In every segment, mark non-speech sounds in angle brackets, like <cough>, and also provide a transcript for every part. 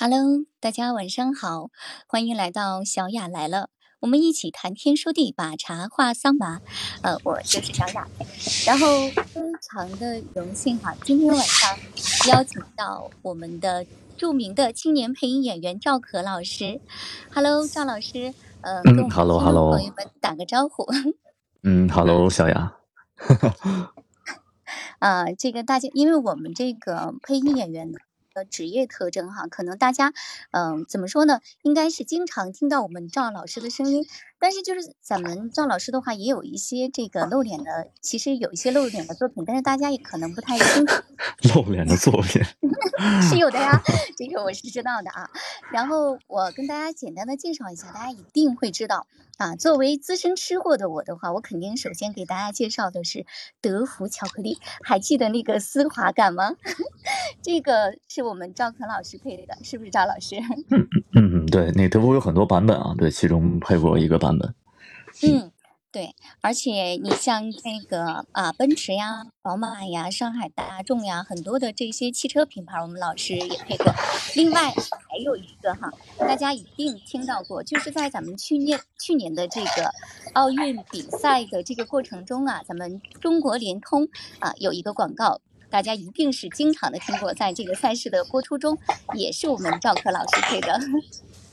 Hello，大家晚上好，欢迎来到小雅来了，我们一起谈天说地，把茶话桑麻。呃，我就是小雅，然后非常的荣幸哈，今天晚上邀请到我们的著名的青年配音演员赵可老师。Hello，赵老师，呃，跟我们 Hello，朋友们打个招呼。<laughs> 嗯，Hello，小雅，啊，<laughs> 这个大家，因为我们这个配音演员职业特征哈，可能大家，嗯、怎么说呢？应该是经常听到我们赵老师的声音，但是就是咱们赵老师的话，也有一些这个露脸的，其实有一些露脸的作品，但是大家也可能不太清楚。<laughs> 露脸的作品，<laughs> 是有的呀，<laughs> 这个我是知道的啊。然后我跟大家简单的介绍一下，大家一定会知道啊。作为资深吃货的我的话，我肯定首先给大家介绍的是德芙巧克力，还记得那个丝滑感吗？这个是我们赵可老师配的，是不是赵老师？嗯，对，那德芙有很多版本啊，对，其中配过一个版本，嗯，对，而且你像这个啊，奔驰呀、宝马呀、上海大众呀，很多的这些汽车品牌，我们老师也配过。另外还有一个哈，大家一定听到过，就是在咱们去年去年的这个奥运比赛的这个过程中啊，咱们中国联通啊有一个广告。大家一定是经常的听过，在这个赛事的播出中，也是我们赵可老师配的。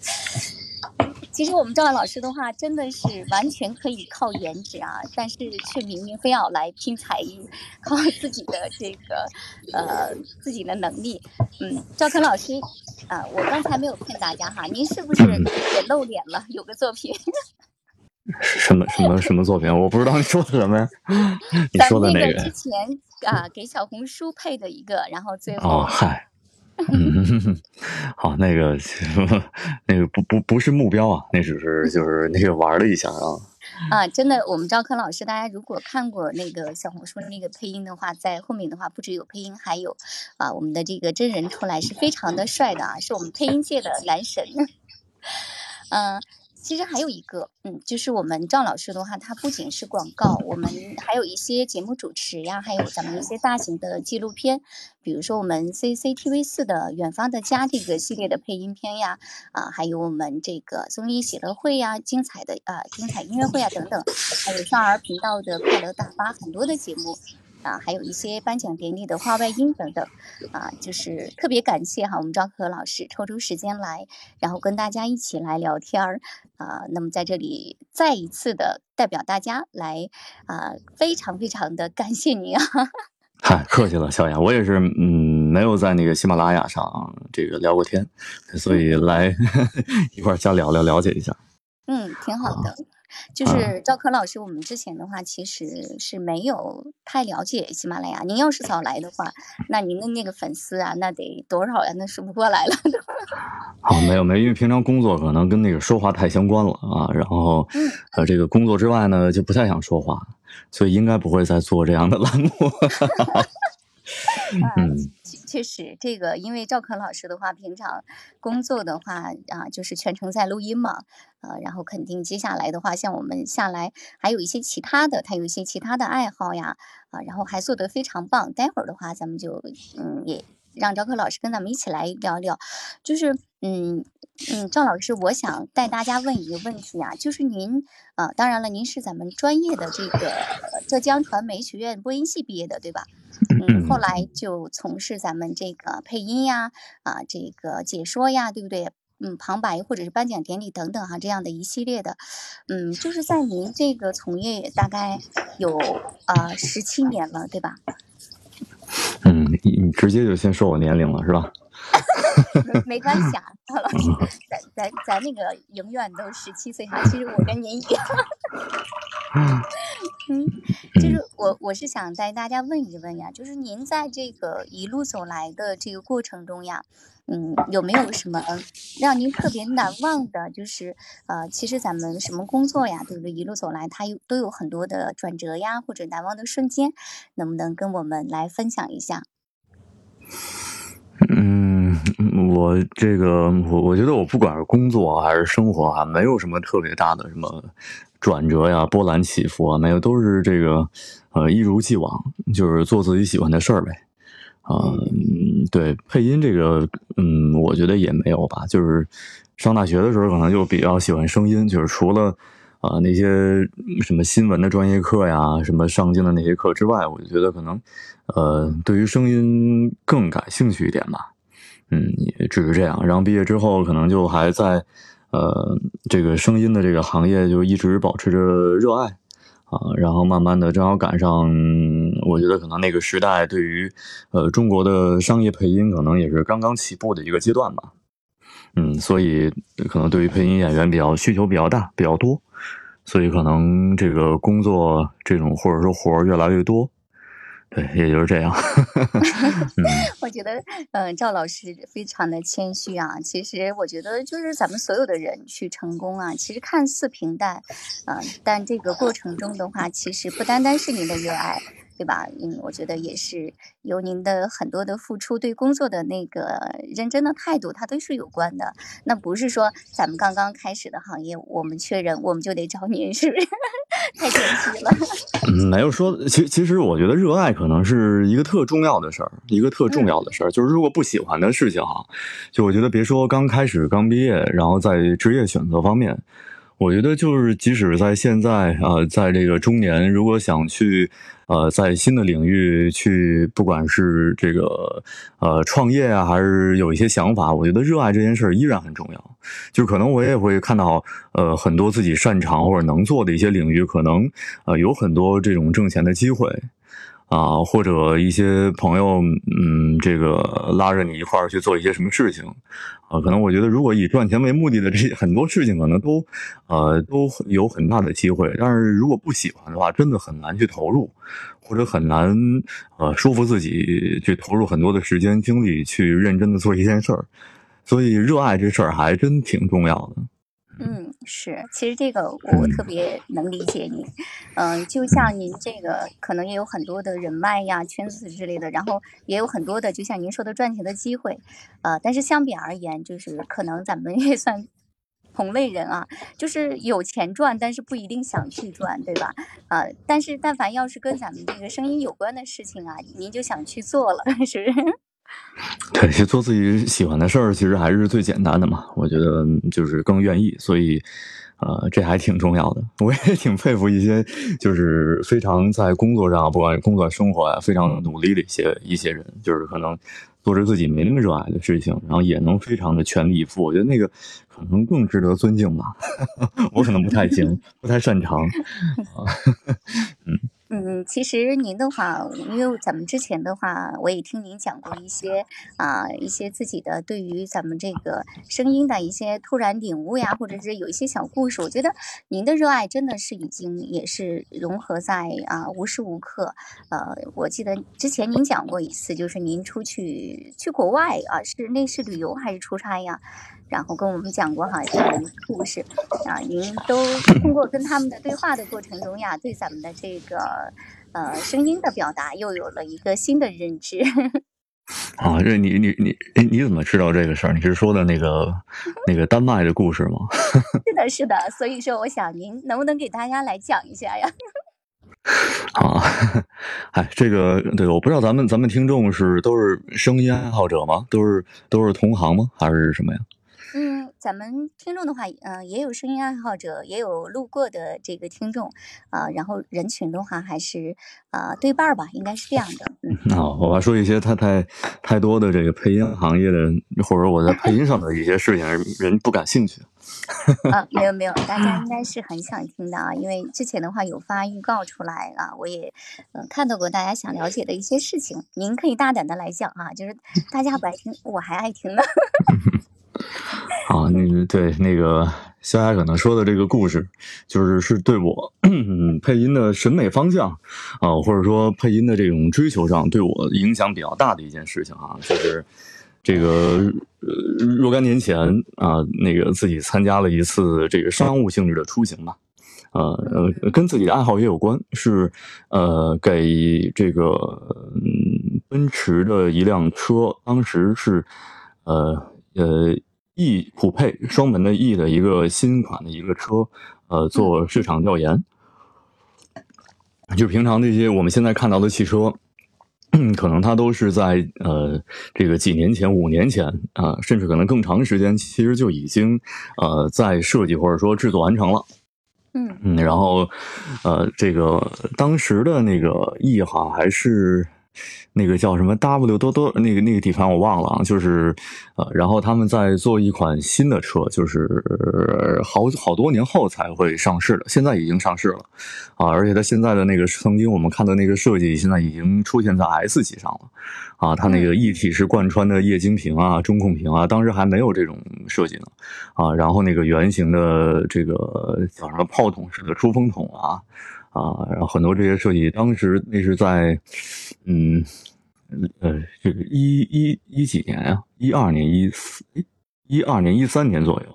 <laughs> 其实我们赵老师的话，真的是完全可以靠颜值啊，但是却明明非要来拼才艺，靠自己的这个呃自己的能力。嗯，赵可老师啊、我刚才没有骗大家哈，您是不是嗯也露脸了？有个作品，什么什么什么作品？我不知道你说的什么呀？<laughs> 你说的那个？之前啊、给小红书配的一个，然后最后哦，嗨，嗯，<laughs> 好，那个那个不不不是目标啊，那只是就是那个玩了一下啊，啊，真的，我们赵柯老师，大家如果看过那个小红书那个配音的话，在后面的话不只有配音，还有啊我们的这个真人出来是非常的帅的啊，是我们配音界的男神。<laughs> 嗯、其实还有一个，嗯，就是我们赵老师的话，他不仅是广告，我们还有一些节目主持呀，还有咱们一些大型的纪录片，比如说我们 CCTV 四的《远方的家》这个系列的配音片呀，啊，还有我们这个综艺喜乐会呀、精彩的啊、精彩音乐会啊等等，还有少儿频道的快乐大巴很多的节目。啊，还有一些颁奖典礼的话外音等等，啊，就是特别感谢哈，我们赵可老师抽出时间来，然后跟大家一起来聊天儿，啊，那么在这里再一次的代表大家来啊，非常非常的感谢您啊，<laughs> 嗨，客气了，小雅，我也是，嗯，没有在那个喜马拉雅上这个聊过天，所以来 <laughs> 一块儿瞎聊聊，了解一下。嗯，挺好的。就啊是赵柯老师，我们之前的话其实是没有太了解喜马拉雅。您要是早来的话，那您的那个粉丝啊，那得多少呀？那数不过来了。啊，没有没有，因为平常工作可能跟那个说话太相关了啊，然后嗯呃，这个工作之外呢就不太想说话，所以应该不会再做这样的栏目。<laughs> <laughs> 嗯，确实，这个因为赵可老师的话，平常工作的话啊，就是全程在录音嘛，呃，然后肯定接下来的话，像我们下来还有一些其他的，他有一些其他的爱好呀，啊，然后还做得非常棒。待会儿的话，咱们就嗯也让赵可老师跟咱们一起来聊聊，就是嗯嗯，赵老师，我想带大家问一个问题啊，就是您啊，当然了，您是咱们专业的这个浙江传媒学院播音系毕业的，对吧？<laughs> 嗯，后来就从事咱们这个配音呀，啊，这个解说呀，对不对？嗯，旁白或者是颁奖典礼等等哈、这样的一系列的，嗯，就是在您这个从业大概有呃十七年了，对吧？嗯，你你直接就先说我年龄了是吧？没 <laughs> 没关系啊，赵老师，咱咱咱那个永远都十七岁哈，其实我跟您一样。<laughs> 嗯，就是我我是想带大家问一问呀，就是您在这个一路走来的这个过程中呀，嗯，有没有什么让您特别难忘的？就是呃，其实咱们什么工作呀，对不对？一路走来，它有都有很多的转折呀，或者难忘的瞬间，能不能跟我们来分享一下？嗯，我这个我我觉得我不管是工作还是生活啊，没有什么特别大的什么转折呀、波澜起伏啊，没有，都是这个呃一如既往，就是做自己喜欢的事儿呗。啊、嗯，对，配音这个，嗯，我觉得也没有吧。就是上大学的时候，可能就比较喜欢声音，就是除了啊、那些什么新闻的专业课呀，什么上镜的那些课之外，我就觉得可能呃，对于声音更感兴趣一点吧。嗯，也只是这样。然后毕业之后，可能就还在呃这个声音的这个行业就一直保持着热爱。啊，然后慢慢的，正好赶上，我觉得可能那个时代对于，呃，中国的商业配音可能也是刚刚起步的一个阶段吧，嗯，所以可能对于配音演员比较需求比较大，比较多，所以可能这个工作这种或者说活儿越来越多，对，也就是这样，<laughs> 嗯。<laughs> 我觉得，嗯、赵老师非常的谦虚啊。其实我觉得，就是咱们所有的人去成功啊，其实看似平淡，嗯、但这个过程中的话，其实不单单是您的热爱。对吧？嗯，我觉得也是由您的很多的付出，对工作的那个认真的态度，它都是有关的。那不是说咱们刚刚开始的行业，我们缺人，我们就得找您，是不是？<laughs> 太神奇了。<laughs> 嗯，没有说，其其实我觉得热爱可能是一个特重要的事儿，一个特重要的事儿。就是如果不喜欢的事情哈，就我觉得别说刚开始刚毕业，然后在职业选择方面，我觉得就是即使在现在呃，在这个中年，如果想去呃在新的领域去，不管是这个呃创业啊，还是有一些想法，我觉得热爱这件事儿依然很重要。就可能我也会看到，呃，很多自己擅长或者能做的一些领域，可能呃有很多这种挣钱的机会，啊、或者一些朋友，嗯，这个拉着你一块儿去做一些什么事情，啊、可能我觉得如果以赚钱为目的的这些很多事情，可能都呃都有很大的机会，但是如果不喜欢的话，真的很难去投入，或者很难呃说服自己去投入很多的时间精力去认真的做一件事儿。所以热爱这事儿还真挺重要的。嗯，是，其实这个我特别能理解你，嗯、就像您这个可能也有很多的人脉呀、圈子之类的，然后也有很多的，就像您说的赚钱的机会，呃，但是相比而言，就是可能咱们也算同类人啊，就是有钱赚，但是不一定想去赚，对吧？呃，但是但凡要是跟咱们这个声音有关的事情啊，您就想去做了，是不是？<laughs> 对，就做自己喜欢的事儿，其实还是最简单的嘛。我觉得就是更愿意，所以，呃，这还挺重要的。我也挺佩服一些就是非常在工作上，不管工作生活啊，非常努力的一些一些人，就是可能做着自己没那么热爱的事情，然后也能非常的全力以赴。我觉得那个可能更值得尊敬吧。<laughs> 我可能不太行，不太擅长。<laughs> 嗯，嗯其实您的话，因为咱们之前的话，我也听您讲过一些啊、一些自己的对于咱们这个声音的一些突然领悟呀，或者是有一些小故事。我觉得您的热爱真的是已经也是融合在啊、无时无刻。呃，我记得之前您讲过一次，就是您出去去国外啊，是那是旅游还是出差呀？然后跟我们讲过哈这样的一个故事啊，您都通过跟他们的对话的过程中呀，对咱们的这个呃声音的表达又有了一个新的认知。<laughs> 啊，这你你你你你怎么知道这个事儿？你是说的那个 <laughs> 那个丹麦的故事吗？<laughs> 是的，是的，所以说我想您能不能给大家来讲一下呀？啊，哎，这个对，我不知道咱们咱们听众是都是声音爱好者吗？都是都是同行吗？还是什么呀？嗯，咱们听众的话，呃，也有声音爱好者，也有路过的这个听众，啊、然后人群的话还是呃对半儿吧，应该是这样的。嗯，<laughs> 啊，我还说一些太太太多的这个配音行业的，或者我在配音上的一些事情，<laughs> 人不感兴趣。<laughs> 啊，没有没有，大家应该是很想听的啊，因为之前的话有发预告出来啊，我也嗯、呃看到过大家想了解的一些事情，您可以大胆的来讲啊，就是大家不爱听，我还爱听呢。<laughs> 啊，那个对那个肖雅可能说的这个故事，就是是对我配音的审美方向啊，或者说配音的这种追求上对我影响比较大的一件事情啊，就是这个若干年前啊，那个自己参加了一次这个商务性质的出行吧。呃呃，跟自己的爱好也有关，是呃给这个嗯奔驰的一辆车，当时是呃呃 E 普配双门的 E 的一个新款的一个车，呃做市场调研。就平常那些我们现在看到的汽车，可能它都是在呃这个几年前、五年前啊，甚至可能更长时间，其实就已经呃在设计或者说制作完成了。嗯嗯，然后呃这个当时的那个 E 哈还是。那个叫什么 W 多多那个那个地方我忘了啊，就是呃，然后他们在做一款新的车，就是好好多年后才会上市的，现在已经上市了啊，而且它现在的那个曾经我们看的那个设计，现在已经出现在 S 级上了啊，它那个一体式贯穿的液晶屏啊、中控屏啊，当时还没有这种设计呢啊，然后那个圆形的这个叫什么炮筒式的出风筒啊。啊，然后很多这些设计，当时那是在，嗯，呃，这个一一一几年啊，一二年、一四、一二年、一三年左右。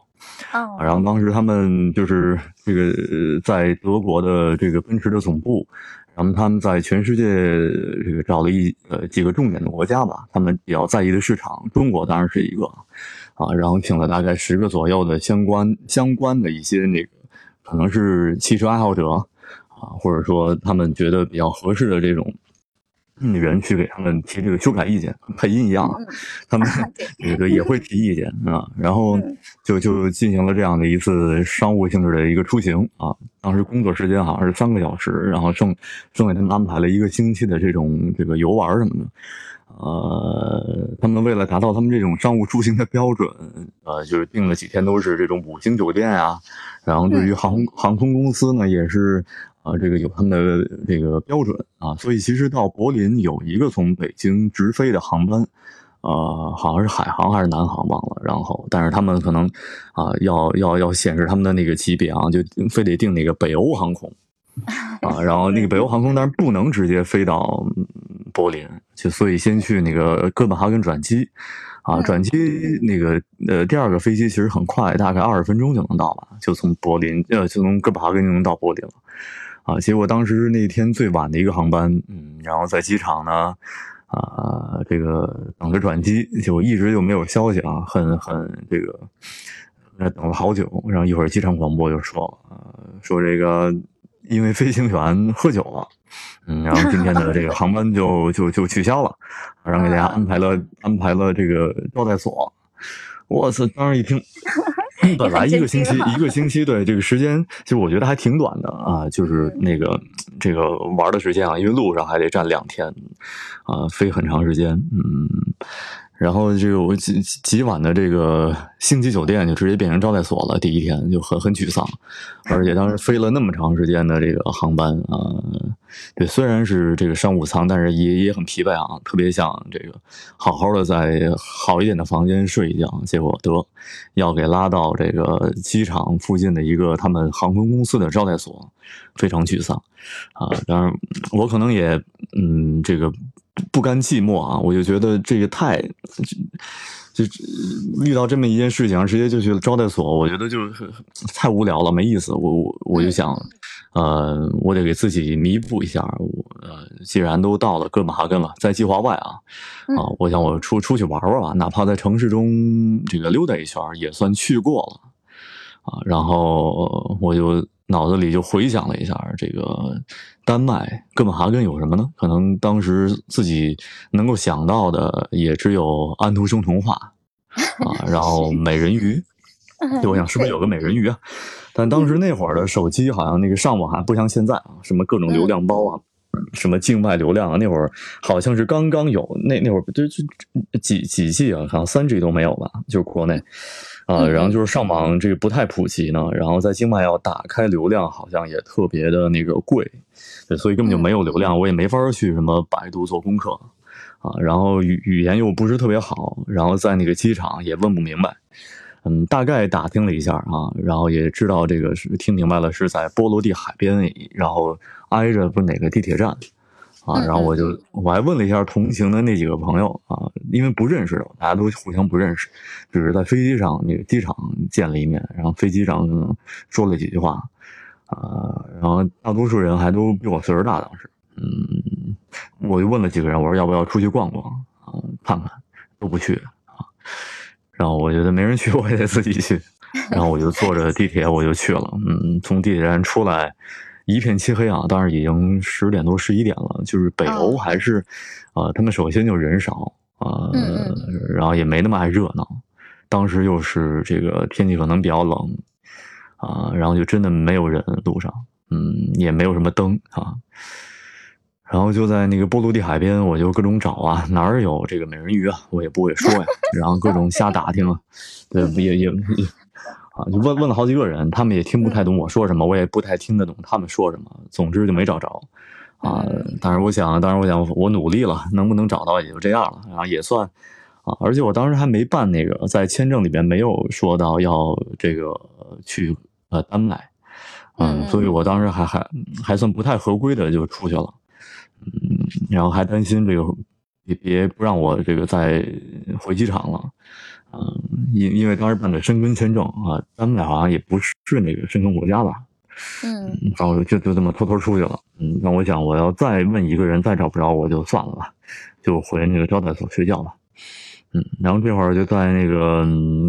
哦。然后当时他们就是这个在德国的这个奔驰的总部，然后他们在全世界这个找了一呃几个重点的国家吧，他们比较在意的市场，中国当然是一个啊，然后请了大概十个左右的相关相关的一些那个可能是汽车爱好者。啊，或者说他们觉得比较合适的这种人去给他们提这个修改意见，配音一样，他们 <laughs> <laughs> 这个也会提意见啊。然后就就进行了这样的一次商务性质的一个出行啊。当时工作时间好像是三个小时，然后剩剩给他们安排了一个星期的这种这个游玩什么的。呃，他们为了达到他们这种商务出行的标准，呃，就是订了几天都是这种五星酒店啊。然后对于航空航空公司呢，也是。啊，这个有他们的这个标准啊，所以其实到柏林有一个从北京直飞的航班，呃，好像是海航还是南航忘了。然后，但是他们可能啊，要要要显示他们的那个级别啊，就非得订那个北欧航空啊。然后那个北欧航空当然不能直接飞到柏林，就所以先去那个哥本哈根转机啊，转机那个呃第二个飞机其实很快，大概二十分钟就能到吧，就从柏林呃就从哥本哈根就能到柏林了。啊，结果当时那天最晚的一个航班，嗯，然后在机场呢，啊，这个等着转机，就一直就没有消息啊，很很这个，那等了好久，然后一会儿机场广播就说，呃，说这个因为飞行员喝酒了，嗯，然后今天的这个航班就就就取消了，然后给大家安排了安排了这个招待所，我操，当时一听。<laughs> 本来一个星期，一个星期，对这个时间，其实我觉得还挺短的啊。就是那个这个玩的时间啊，因为路上还得站两天，啊，飞很长时间，嗯。然后这个我几几晚的这个星级酒店就直接变成招待所了，第一天就很很沮丧，而且当时飞了那么长时间的这个航班啊，对，虽然是这个商务舱，但是也也很疲惫啊，特别想这个好好的在好一点的房间睡一觉，结果得要给拉到这个机场附近的一个他们航空公司的招待所，非常沮丧啊。当然我可能也嗯这个。不甘寂寞啊！我就觉得这个太，就遇到这么一件事情，直接就去了招待所，我觉得就是太无聊了，没意思。我我我就想，呃，我得给自己弥补一下。我呃，既然都到了哥本哈根了，在计划外啊，啊，我想我出出去玩玩吧，哪怕在城市中这个溜达一圈，也算去过了啊。然后我就。脑子里就回想了一下，这个丹麦哥本哈根有什么呢？可能当时自己能够想到的也只有安徒生童话啊，<laughs> 然后美人鱼。就我想是不是有个美人鱼啊？但当时那会儿的手机好像那个上网还不像现在啊，什么各种流量包啊，什么境外流量啊，那会儿好像是刚刚有，那那会儿就就几几 G 啊，好像三 G 都没有吧，就是国内。啊，然后就是上网这个不太普及呢，然后在境外要打开流量，好像也特别的那个贵，对，所以根本就没有流量，我也没法去什么百度做功课，啊，然后语语言又不是特别好，然后在那个机场也问不明白，嗯，大概打听了一下啊，然后也知道这个是听明白了是在波罗的海边，然后挨着不哪个地铁站。啊，然后我就我还问了一下同行的那几个朋友啊，因为不认识，大家都互相不认识，只是在飞机上那个机场见了一面，然后飞机上说了几句话，啊，然后大多数人还都比我岁数大，当时，嗯，我就问了几个人，我说要不要出去逛逛啊，看看，都不去啊，然后我觉得没人去，我也得自己去，<laughs> 然后我就坐着地铁我就去了，嗯，从地铁站出来。一片漆黑啊，当然已经十点多十一点了，就是北欧还是，呃，他们首先就人少啊，然后也没那么爱热闹，当时又是这个天气可能比较冷啊，然后就真的没有人路上，嗯，也没有什么灯啊。然后就在那个波罗的海边，我就各种找啊，哪儿有这个美人鱼啊，我也不会说呀。<laughs> 然后各种瞎打听啊，对，也也也啊，就问问了好几个人，他们也听不太懂我说什么，我也不太听得懂他们说什么。总之就没找着啊。但是我想，当然我想，我努力了，能不能找到也就这样了，然后也算啊。而且我当时还没办那个，在签证里边没有说到要这个去呃丹麦，嗯，所以我当时还还还算不太合规的就出去了。嗯，然后还担心这个别别不让我这个再回机场了，嗯，因因为当时办的申根签证啊，丹麦好像也不是那个申根国家吧，嗯，然后就就这么偷偷出去了，嗯，那我想我要再问一个人再找不着我就算了吧，就回那个招待所睡觉吧，嗯，然后这会儿就在那个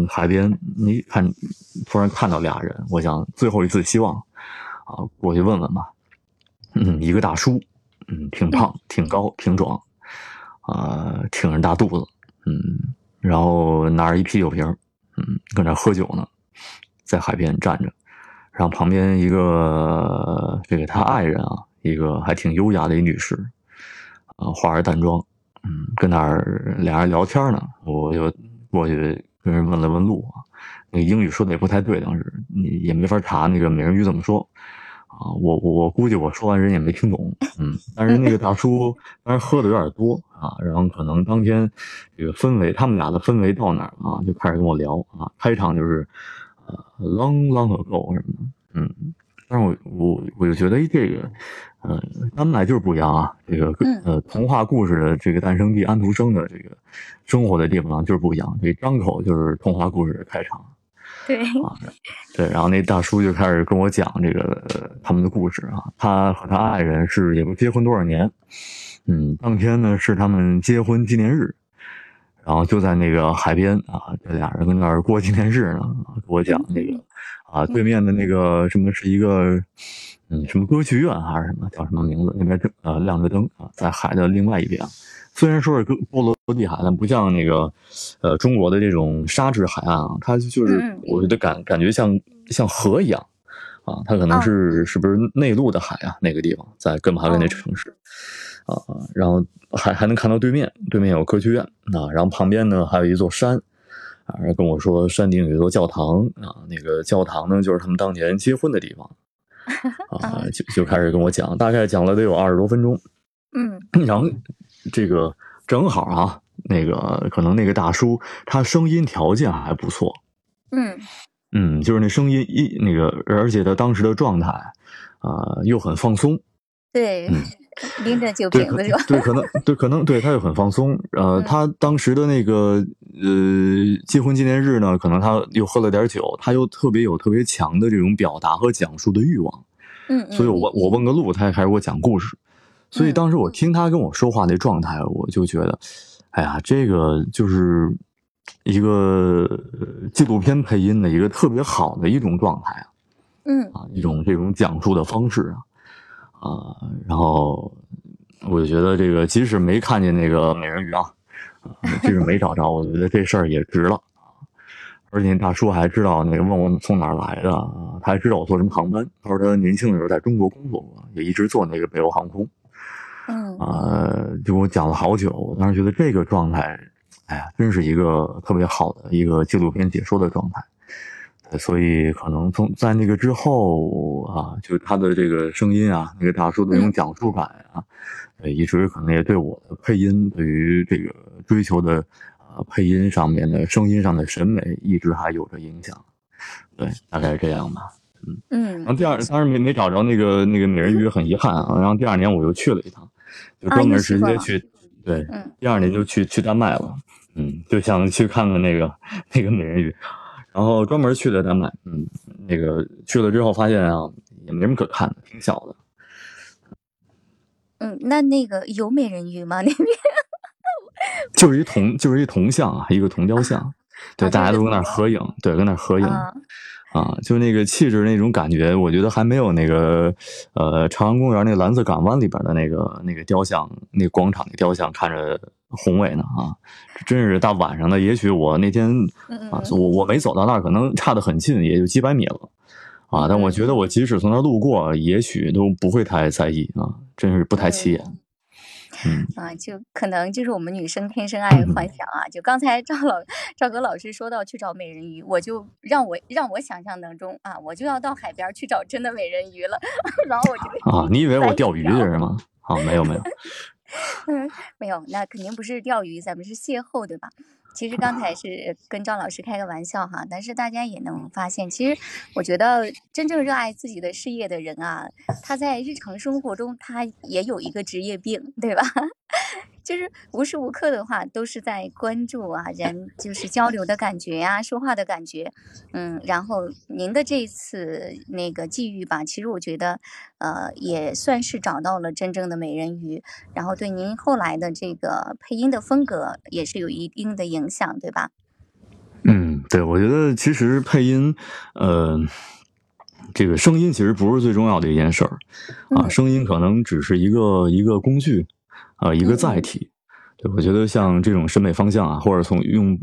海边，你看突然看到俩人，我想最后一次希望啊，过去问问吧，嗯，一个大叔。嗯，挺胖，挺高，挺壮，啊，挺着大肚子，嗯，然后拿着一啤酒瓶，嗯，搁那喝酒呢，在海边站着，然后旁边一个这个他爱人啊，一个还挺优雅的一女士，啊，化着淡妆，嗯，跟那儿俩人聊天呢，我就过去跟人问了问路啊，那英语说的也不太对，当时你也没法查那个美人鱼怎么说。啊，我我我估计我说完人也没听懂，嗯，但是那个大叔当时喝的有点多啊，然后可能当天这个氛围，他们俩的氛围到哪儿啊，就开始跟我聊啊，开场就是呃 long long ago 什么的，嗯，但是我我我就觉得这个呃丹麦就是不一样啊，这个呃童话故事的这个诞生地安徒生的这个生活的地方就是不一样，这张口就是童话故事的开场。<laughs> 对啊，对，然后那大叔就开始跟我讲这个他们的故事啊。他和他爱人是也不结婚多少年，嗯，当天呢是他们结婚纪念日，然后就在那个海边啊，这俩人跟那儿过纪念日呢。给我讲那个啊，对面的那个什么是一个嗯什么歌剧院还是什么叫什么名字？那边正呃亮着灯啊，在海的另外一边。虽然说是波罗的海，但不像那个，呃，中国的这种沙质海岸啊，它就是我觉得感感觉像像河一样，啊，它可能是是不是内陆的海啊？那个地方在哥本哈根那城市，啊，然后还还能看到对面，对面有歌剧院啊，然后旁边呢还有一座山，啊，跟我说山顶有一座教堂啊，那个教堂呢就是他们当年结婚的地方，<laughs> 啊，就就开始跟我讲，大概讲了得有二十多分钟，嗯，然后。这个正好啊，那个可能那个大叔他声音条件还不错，嗯嗯，就是那声音一那个，而且他当时的状态啊又很放松，对，拎着酒瓶子就？对，可能对，可能对他又很放松。呃，他当时的那个呃结婚纪念日呢，可能他又喝了点酒，他又特别有特别强的这种表达和讲述的欲望，嗯，所以我我问个路，他也开始给我讲故事。所以当时我听他跟我说话那状态，我就觉得，哎呀，这个就是一个纪录片配音的一个特别好的一种状态啊，嗯。啊，一种这种讲述的方式啊，啊，然后我就觉得这个即使没看见那个美人鱼啊，即使没找着，我觉得这事儿也值了。啊，而且大叔还知道那个问我从哪儿来的，他还知道我坐什么航班，他说他年轻的时候在中国工作过，也一直坐那个北欧航空。嗯啊，就给我讲了好久。我当时觉得这个状态，哎呀，真是一个特别好的一个纪录片解说的状态。所以可能从在那个之后啊，就他的这个声音啊，那个大叔的那种讲述感啊，呃，一直可能也对我的配音，对于这个追求的啊配音上面的声音上的审美，一直还有着影响。对，大概是这样吧。嗯嗯。然后第二，当时没没找着那个那个美人鱼，很遗憾啊。然后第二年我又去了一趟。就专门直接去，对，第二年就去去丹麦了，嗯，就想去看看那个那个美人鱼，然后专门去的丹麦，嗯，那个去了之后发现啊，也没什么可看的，挺小的。嗯，那那个有美人鱼吗？<laughs> 那边 <laughs> 就是一铜，就是一铜像啊，一个铜雕像，对，大家都跟那合影，对，跟那合影。啊，就那个气质那种感觉，我觉得还没有那个呃朝阳公园那个蓝色港湾里边的那个那个雕像，那广场的雕像看着宏伟呢啊！真是大晚上的，也许我那天啊，我我没走到那儿，可能差得很近，也就几百米了啊。但我觉得我即使从那儿路过，也许都不会太在意啊，真是不太起眼。嗯啊，就可能就是我们女生天生爱幻想啊。就刚才赵老赵哥老师说到去找美人鱼，我就让我让我想象当中啊，我就要到海边去找真的美人鱼了。然后我就啊，你以为我钓鱼的是吗？啊，没有没有，<laughs> 嗯，没有，那肯定不是钓鱼，咱们是邂逅，对吧？其实刚才是跟张老师开个玩笑哈，但是大家也能发现，其实我觉得真正热爱自己的事业的人啊，他在日常生活中他也有一个职业病，对吧？就是无时无刻的话都是在关注啊，人就是交流的感觉呀，说话的感觉，嗯，然后您的这次那个际遇吧，其实我觉得，呃，也算是找到了真正的美人鱼，然后对您后来的这个配音的风格也是有一定的影响，对吧？嗯，对，我觉得其实配音，呃，这个声音其实不是最重要的一件事儿，啊，声音可能只是一个一个工具。啊，一个载体，对，我觉得像这种审美方向啊，或者从用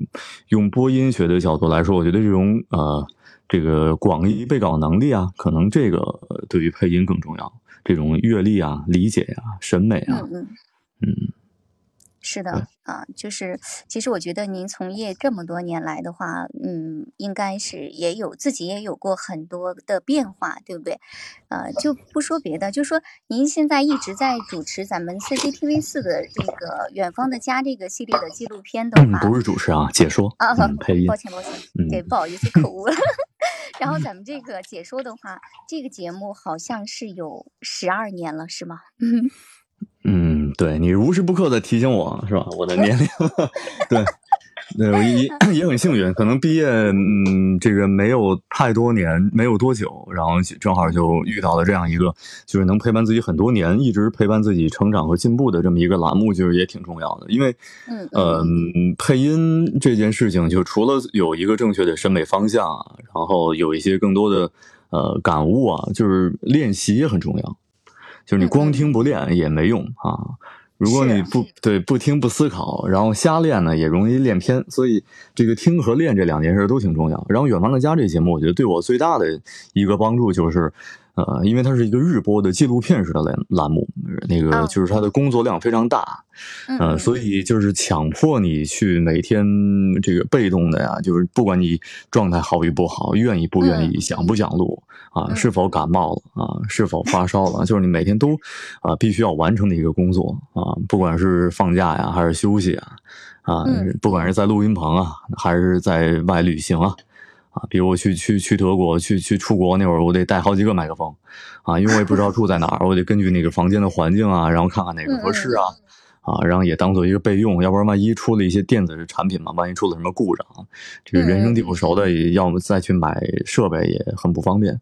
用播音学的角度来说，我觉得这种呃，这个广义背稿能力啊，可能这个对于配音更重要。这种阅历啊、理解啊、审美啊，嗯嗯。是的啊，就是其实我觉得您从业这么多年来的话，嗯，应该是也有自己也有过很多的变化，对不对？呃，就不说别的，就说您现在一直在主持咱们 CCTV 四的这个《远方的家》这个系列的纪录片的话，不是主持啊，解说啊，配音，抱歉抱歉，对，不好意思口误了。<laughs> <laughs> 然后咱们这个解说的话，这个节目好像是有十二年了，是吗？嗯，<laughs> 对你无时不刻的提醒我，是吧？我的年龄，<laughs> 对，对，我也 <coughs> 也很幸运，可能毕业，嗯，这个没有太多年，没有多久，然后正好就遇到了这样一个，就是能陪伴自己很多年，一直陪伴自己成长和进步的这么一个栏目，就是也挺重要的。因为，嗯，呃，配音这件事情，就除了有一个正确的审美方向，然后有一些更多的呃感悟啊，就是练习也很重要。就是你光听不练也没用啊！如果你不对不听不思考，然后瞎练呢，也容易练偏。所以这个听和练这两件事都挺重要。然后《远方的家》这节目，我觉得对我最大的一个帮助就是，呃，因为它是一个日播的纪录片式的栏栏目，那个就是它的工作量非常大，嗯，所以就是强迫你去每天这个被动的呀，就是不管你状态好与不好，愿意不愿意，想不想录。啊，是否感冒了啊？是否发烧了？就是你每天都啊必须要完成的一个工作啊，不管是放假呀，还是休息啊，啊，不管是在录音棚啊，还是在外旅行啊，啊，比如我去去去德国，去去出国那会儿，我得带好几个麦克风啊，因为我也不知道住在哪儿，我得根据那个房间的环境啊，然后看看哪个合适啊。啊，然后也当做一个备用，要不然万一出了一些电子产品嘛，万一出了什么故障，这个人生地不熟的，要么再去买设备也很不方便。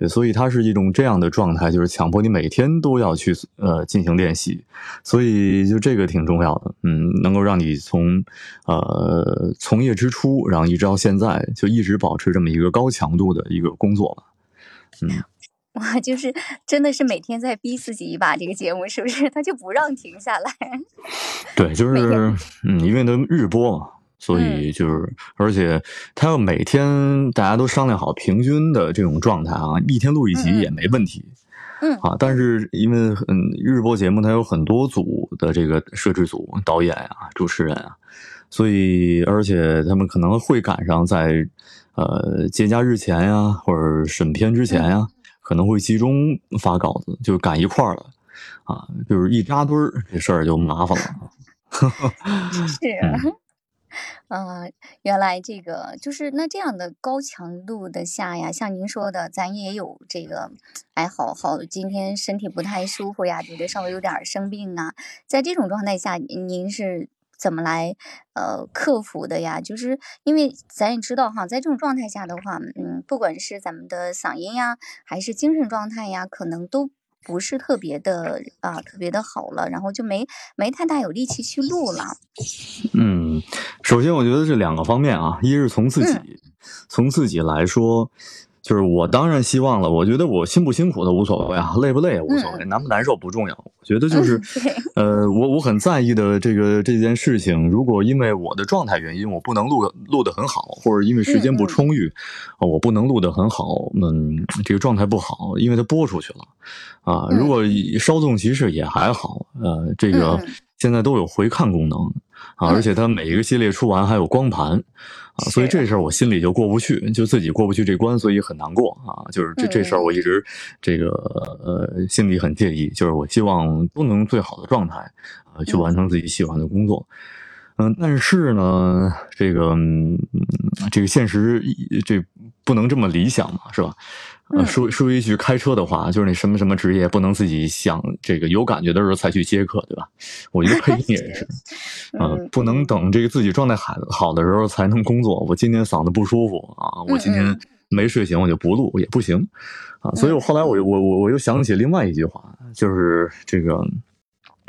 对，所以它是一种这样的状态，就是强迫你每天都要去呃进行练习，所以就这个挺重要的，嗯，能够让你从呃从业之初，然后一直到现在，就一直保持这么一个高强度的一个工作吧，嗯。<laughs> 哇，就是真的是每天在逼自己一把，这个节目是不是？他就不让停下来。对，就是嗯，因为它日播嘛，所以就是，而且他要每天大家都商量好平均的这种状态啊，一天录一集也没问题。嗯啊，但是因为嗯日播节目它有很多组的这个摄制组、导演啊、主持人啊，所以而且他们可能会赶上在呃节假日前呀，或者审片之前呀。可能会集中发稿子，就赶一块儿了，啊，就是一扎堆儿，这事儿就麻烦了。<laughs> 是，嗯，嗯原来这个就是那这样的高强度的下呀，像您说的，咱也有这个，哎，好好，今天身体不太舒服呀，觉得稍微有点生病啊，在这种状态下，您是。怎么来呃克服的呀？就是因为咱也知道哈，在这种状态下的话，嗯，不管是咱们的嗓音呀，还是精神状态呀，可能都不是特别的啊，特别的好了，然后就没没太大有力气去录了。嗯，首先我觉得是两个方面啊，一是从自己，从自己来说，就是我当然希望了，我觉得我辛不辛苦的无所谓啊，累不累也无所谓，难不难受不重要。我觉得就是，呃，我我很在意的这个这件事情，如果因为我的状态原因，我不能录录得很好，或者因为时间不充裕，我不能录得很好，嗯，这个状态不好，因为它播出去了，啊，如果稍纵即逝也还好，呃，这个现在都有回看功能啊，而且它每一个系列出完还有光盘啊。所以这事儿我心里就过不去，就自己过不去这关，所以很难过啊。就是这这事儿我一直这个呃心里很介意，就是我希望都能最好的状态啊去完成自己喜欢的工作。嗯，但是呢，这个这个现实这不能这么理想嘛，是吧？说说一句开车的话，就是你什么什么职业不能自己想这个有感觉的时候才去接客，对吧？我觉得配音也是，<laughs> 嗯，不能等这个自己状态好好的时候才能工作。我今天嗓子不舒服啊，我今天没睡醒，我就不录也不行啊。所以我后来我我我我又想起另外一句话，就是这个，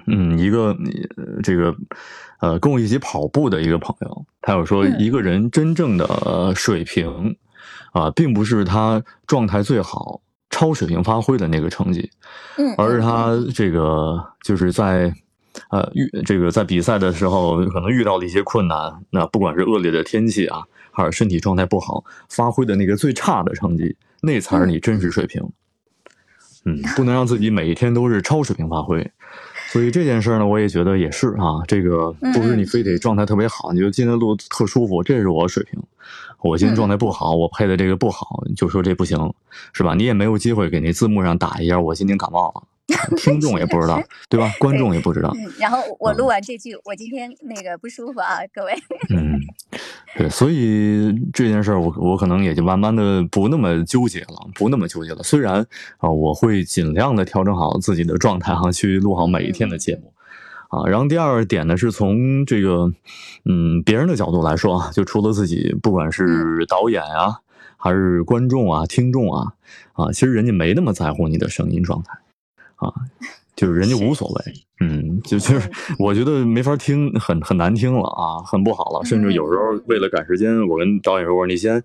嗯，一个这个呃跟我一起跑步的一个朋友，他有说一个人真正的水平。啊，并不是他状态最好、超水平发挥的那个成绩，嗯，而是他这个就是在，呃，遇这个在比赛的时候可能遇到了一些困难，那不管是恶劣的天气啊，还是身体状态不好，发挥的那个最差的成绩，那才是你真实水平。嗯，不能让自己每一天都是超水平发挥。所以这件事呢，我也觉得也是啊，这个不是你非得状态特别好，你就今天录特舒服，这是我水平。我今天状态不好，我配的这个不好，就说这不行，是吧？你也没有机会给那字幕上打一下，我今天感冒了。<laughs> 听众也不知道，对吧？观众也不知道。然后我录完这句，我今天那个不舒服啊，各位。嗯，对，所以这件事儿，我我可能也就慢慢的不那么纠结了，不那么纠结了。虽然啊，我会尽量的调整好自己的状态哈，去录好每一天的节目啊。然后第二点呢，是从这个嗯别人的角度来说啊，就除了自己，不管是导演啊，还是观众啊、听众啊啊，其实人家没那么在乎你的声音状态。啊，就是人家无所谓，嗯，就就是我觉得没法听，很很难听了啊，很不好了。甚至有时候为了赶时间，我跟导演说：“我说你先，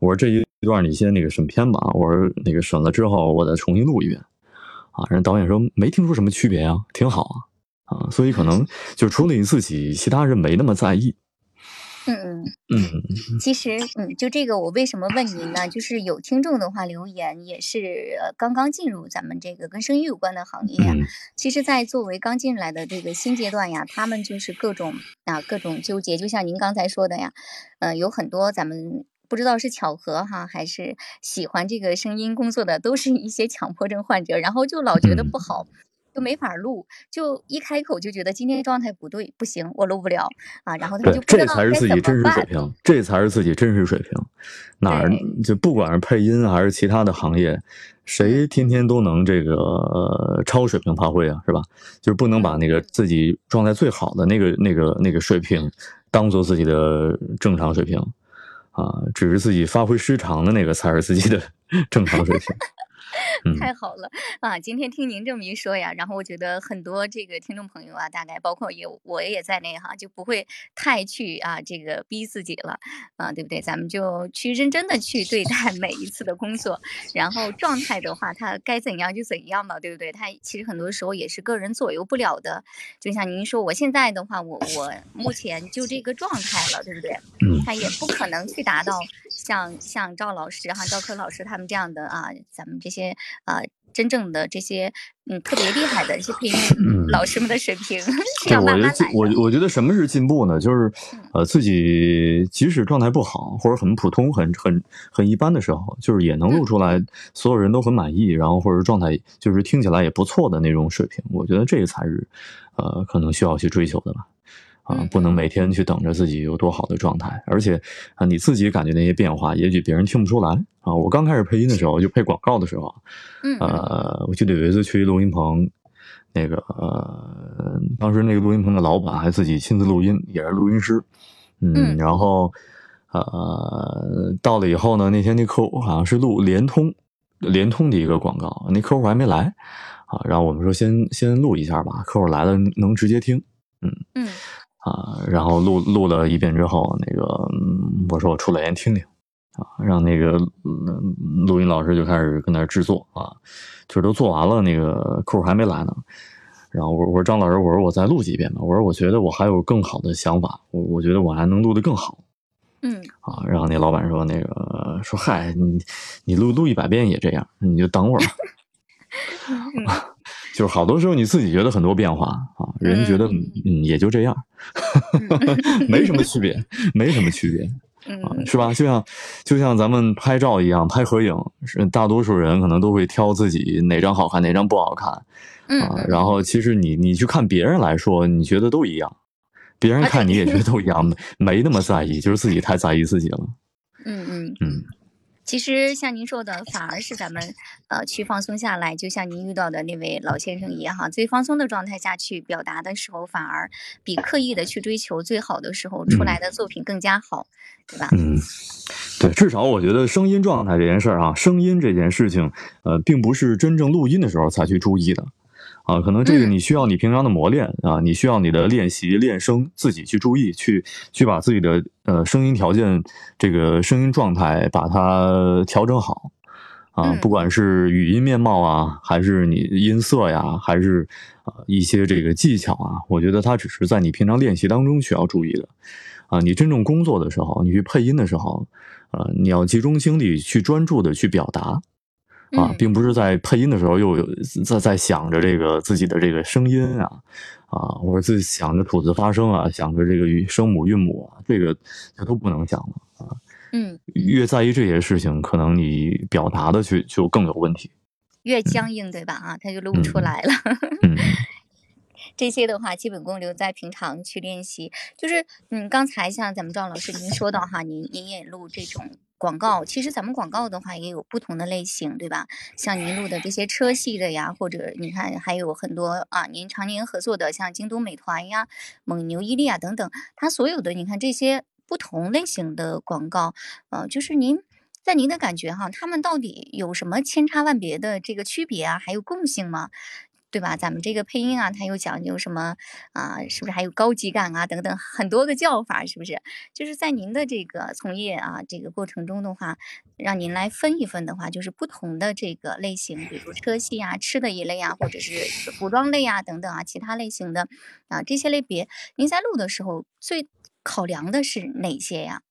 我说这一段你先那个审片吧。”我说那个审了之后，我再重新录一遍。啊，人导演说没听出什么区别啊，挺好啊，啊，所以可能就除了你自己，其他人没那么在意。嗯嗯嗯，其实嗯，就这个我为什么问您呢？就是有听众的话留言也是刚刚进入咱们这个跟生意有关的行业呀。其实，在作为刚进来的这个新阶段呀，他们就是各种啊各种纠结。就像您刚才说的呀，呃，有很多咱们不知道是巧合哈，还是喜欢这个声音工作的，都是一些强迫症患者，然后就老觉得不好。就没法录，就一开口就觉得今天状态不对，不行，我录不了啊。然后他就这才是自己真实水平，这才是自己真实水平。哪儿就不管是配音还是其他的行业，谁天天都能这个超水平发挥啊，是吧？就是不能把那个自己状态最好的那个那个那个水平当做自己的正常水平啊，只是自己发挥失常的那个才是自己的 <laughs> 正常水平。<laughs> <laughs> 太好了啊！今天听您这么一说呀，然后我觉得很多这个听众朋友啊，大概包括也我也在内哈，就不会太去啊这个逼自己了啊，对不对？咱们就去认真的去对待 <laughs> 每一次的工作，然后状态的话，它该怎样就怎样嘛，对不对？它其实很多时候也是个人左右不了的。就像您说，我现在的话，我我目前就这个状态了，对不对？嗯。他也不可能去达到像像赵老师哈、赵科老师他们这样的啊，咱们这些。啊，真正的这些嗯特别厉害的一些配音老师们的水平，<laughs> 对，我觉得我我觉得什么是进步呢？就是呃自己即使状态不好或者很普通、很很很一般的时候，就是也能录出来，所有人都很满意，然后或者状态就是听起来也不错的那种水平。我觉得这个才是呃可能需要去追求的吧。啊，不能每天去等着自己有多好的状态，而且啊，你自己感觉那些变化，也许别人听不出来。啊。我刚开始配音的时候，就配广告的时候，嗯，呃，我记得有一次去录音棚，那个呃，当时那个录音棚的老板还自己亲自录音，也是录音师，嗯，然后呃，到了以后呢，那天那客户好像是录联通，联通的一个广告，那客户还没来。啊，然后我们说先先录一下吧，客户来了能直接听，嗯嗯。啊，然后录录了一遍之后，那个我说我出来先听听，啊，让那个录音老师就开始跟那制作啊，就是都做完了，那个客户还没来呢。然后我我说张老师，我说我再录几遍吧。我说我觉得我还有更好的想法，我我觉得我还能录得更好。嗯啊，然后那老板说那个说嗨，你你录录一百遍也这样，你就等会儿吧。<laughs> 就是好多时候你自己觉得很多变化啊，人觉得嗯也就这样，<laughs> 没什么区别，没什么区别。啊，是吧？就像就像咱们拍照一样，拍合影，是大多数人可能都会挑自己哪张好看，哪张不好看，啊，然后其实你你去看别人来说，你觉得都一样，别人看你也觉得都一样，没没那么在意，就是自己太在意自己了。嗯嗯嗯。其实像您说的，反而是咱们呃去放松下来，就像您遇到的那位老先生一样哈，最放松的状态下去表达的时候，反而比刻意的去追求最好的时候出来的作品更加好，对吧？嗯，对，至少我觉得声音状态这件事儿啊，声音这件事情，呃，并不是真正录音的时候才去注意的。啊，可能这个你需要你平常的磨练啊，你需要你的练习练声，自己去注意，去去把自己的呃声音条件，这个声音状态把它调整好。啊，不管是语音面貌啊，还是你音色呀，还是啊一些这个技巧啊，我觉得它只是在你平常练习当中需要注意的。啊，你真正工作的时候，你去配音的时候，呃，你要集中精力去专注的去表达。啊，并不是在配音的时候又有在在想着这个自己的这个声音啊，啊，或者自己想着吐字发声啊，想着这个声母韵母啊，这个这都不能想了啊。嗯，越在意这些事情，可能你表达的就就更有问题。越僵硬，对吧？啊，他就录不出来了。嗯，<laughs> 这些的话，基本功留在平常去练习。就是，嗯，刚才像咱们赵老师您说到哈，您您也录这种。广告其实咱们广告的话也有不同的类型，对吧？像您录的这些车系的呀，或者你看还有很多啊，您常年合作的像京东美团呀、蒙牛、伊利啊等等，它所有的你看这些不同类型的广告，呃，就是您在您的感觉哈，他们到底有什么千差万别的这个区别啊？还有共性吗？对吧？咱们这个配音啊，它又讲究什么啊？是不是还有高级感啊？等等，很多个叫法，是不是？就是在您的这个从业啊这个过程中的话，让您来分一分的话，就是不同的这个类型，比如车系啊、吃的一类啊，或者是服装类啊等等啊，其他类型的啊这些类别，您在录的时候最考量的是哪些呀？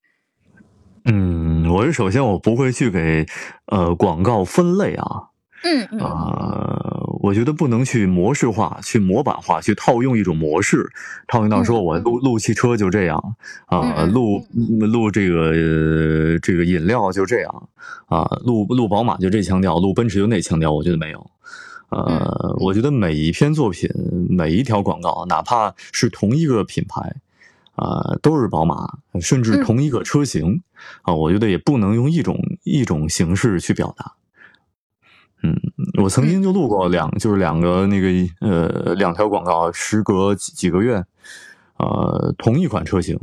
嗯，我是首先我不会去给呃广告分类啊。嗯嗯啊。我觉得不能去模式化、去模板化、去套用一种模式，套用到说我录录汽车就这样啊，录录这个这个饮料就这样啊，录录宝马就这腔调，录奔驰就那腔调，我觉得没有。呃，我觉得每一篇作品、每一条广告，哪怕是同一个品牌啊，都是宝马，甚至同一个车型啊，我觉得也不能用一种一种形式去表达。嗯，我曾经就录过两，就是两个那个呃两条广告，时隔几几个月，呃，同一款车型，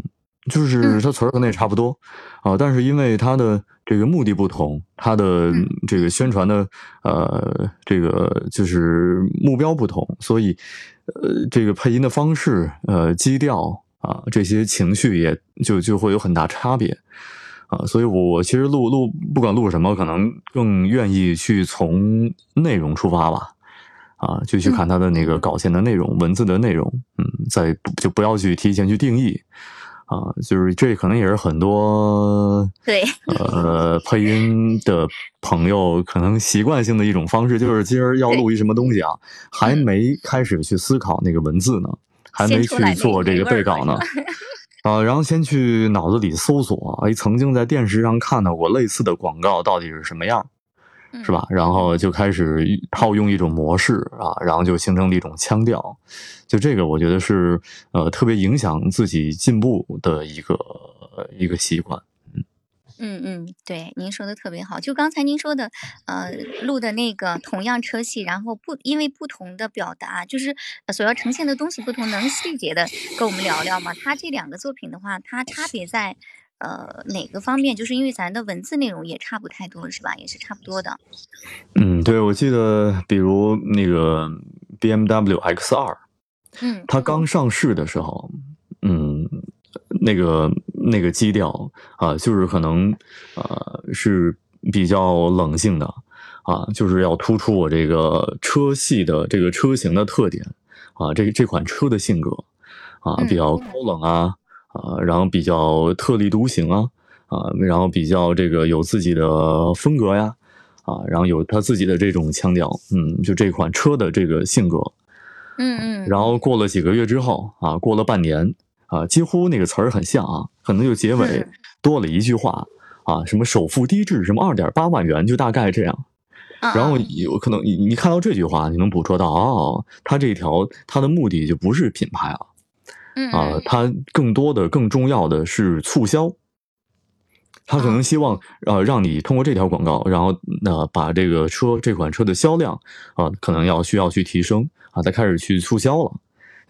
就是它词儿和那差不多，啊，但是因为它的这个目的不同，它的这个宣传的呃这个就是目标不同，所以呃这个配音的方式呃基调啊这些情绪也就就会有很大差别。啊，所以，我我其实录录不管录什么，可能更愿意去从内容出发吧，啊，就去看他的那个稿件的内容、文字的内容，嗯，再就不要去提前去定义，啊，就是这可能也是很多对。<laughs> 呃配音的朋友可能习惯性的一种方式，就是今儿要录一什么东西啊，还没开始去思考那个文字呢，还没去做这个备稿呢。<laughs> 啊，然后先去脑子里搜索，哎，曾经在电视上看到过类似的广告，到底是什么样，是吧？然后就开始套用一种模式啊，然后就形成了一种腔调，就这个我觉得是呃特别影响自己进步的一个一个习惯。嗯嗯，对，您说的特别好。就刚才您说的，呃，录的那个同样车系，然后不因为不同的表达，就是所要呈现的东西不同，能细节的跟我们聊聊吗？它这两个作品的话，它差别在呃哪个方面？就是因为咱的文字内容也差不太多，是吧？也是差不多的。嗯，对，我记得，比如那个 B M W X 二，嗯，它刚上市的时候，嗯。那个那个基调啊，就是可能呃是比较冷静的啊，就是要突出我这个车系的这个车型的特点啊，这这款车的性格啊，比较高冷啊啊，然后比较特立独行啊啊，然后比较这个有自己的风格呀啊，然后有他自己的这种腔调，嗯，就这款车的这个性格。嗯嗯，然后过了几个月之后啊，过了半年啊，几乎那个词儿很像啊，可能就结尾多了一句话啊，什么首付低至什么二点八万元，就大概这样。然后有可能你你看到这句话，你能捕捉到哦，它这条它的目的就不是品牌了，啊，它更多的更重要的是促销。他可能希望呃让你通过这条广告，然后那把这个车这款车的销量啊，可能要需要去提升。啊，再开始去促销了，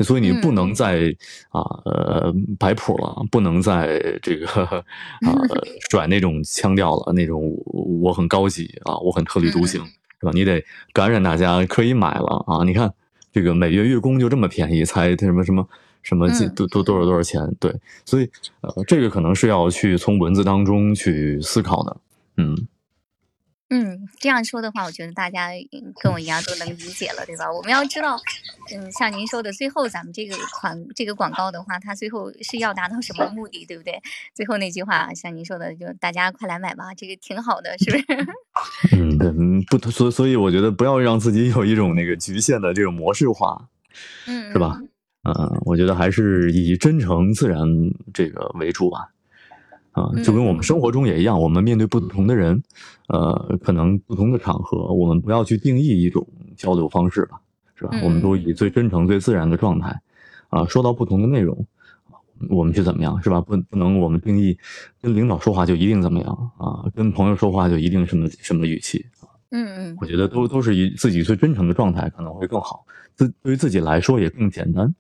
所以你不能再啊呃摆谱了，不能再这个啊 <laughs> 甩那种腔调了，那种我很高级啊，我很特立独行，是吧？你得感染大家，可以买了啊！你看这个每月月供就这么便宜，才什么什么什么几多多多少多少钱？对，所以呃，这个可能是要去从文字当中去思考的，嗯。嗯，这样说的话，我觉得大家跟我一样都能理解了，对吧？我们要知道，嗯，像您说的，最后咱们这个款这个广告的话，它最后是要达到什么目的，对不对？最后那句话，像您说的，就大家快来买吧，这个挺好的，是不是？<laughs> 嗯，对，不，所所以我觉得不要让自己有一种那个局限的这种模式化，嗯，是吧？嗯，我觉得还是以真诚自然这个为主吧。啊，就跟我们生活中也一样，我们面对不同的人，呃，可能不同的场合，我们不要去定义一种交流方式吧，是吧？我们都以最真诚、最自然的状态，啊，说到不同的内容，我们去怎么样，是吧？不，不能我们定义跟领导说话就一定怎么样啊，跟朋友说话就一定什么什么语气嗯嗯，我觉得都都是以自己最真诚的状态可能会更好，自对于自己来说也更简单。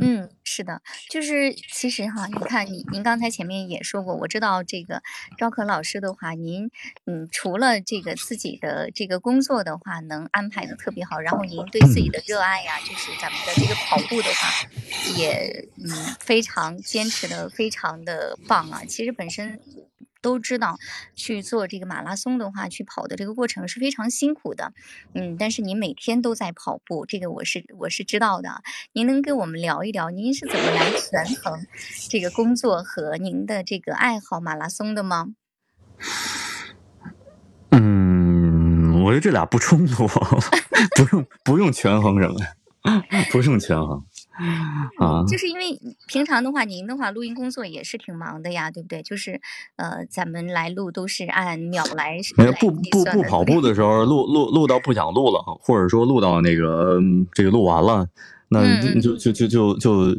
嗯，是的，就是其实哈，你看，您您刚才前面也说过，我知道这个赵可老师的话，您嗯，除了这个自己的这个工作的话，能安排的特别好，然后您对自己的热爱呀，就是咱们的这个跑步的话，也嗯非常坚持的非常的棒啊。其实本身。都知道去做这个马拉松的话，去跑的这个过程是非常辛苦的，嗯，但是您每天都在跑步，这个我是我是知道的。您能跟我们聊一聊，您是怎么来权衡这个工作和您的这个爱好马拉松的吗？嗯，我觉得这俩不冲突，<laughs> 不用不用权衡什么呀，<laughs> 不用权衡。啊，就是因为平常的话，您的话录音工作也是挺忙的呀，对不对？就是呃，咱们来录都是按秒来。没有不不不跑步的时候录录录到不想录了，或者说录到那个这个录完了，那就就就就就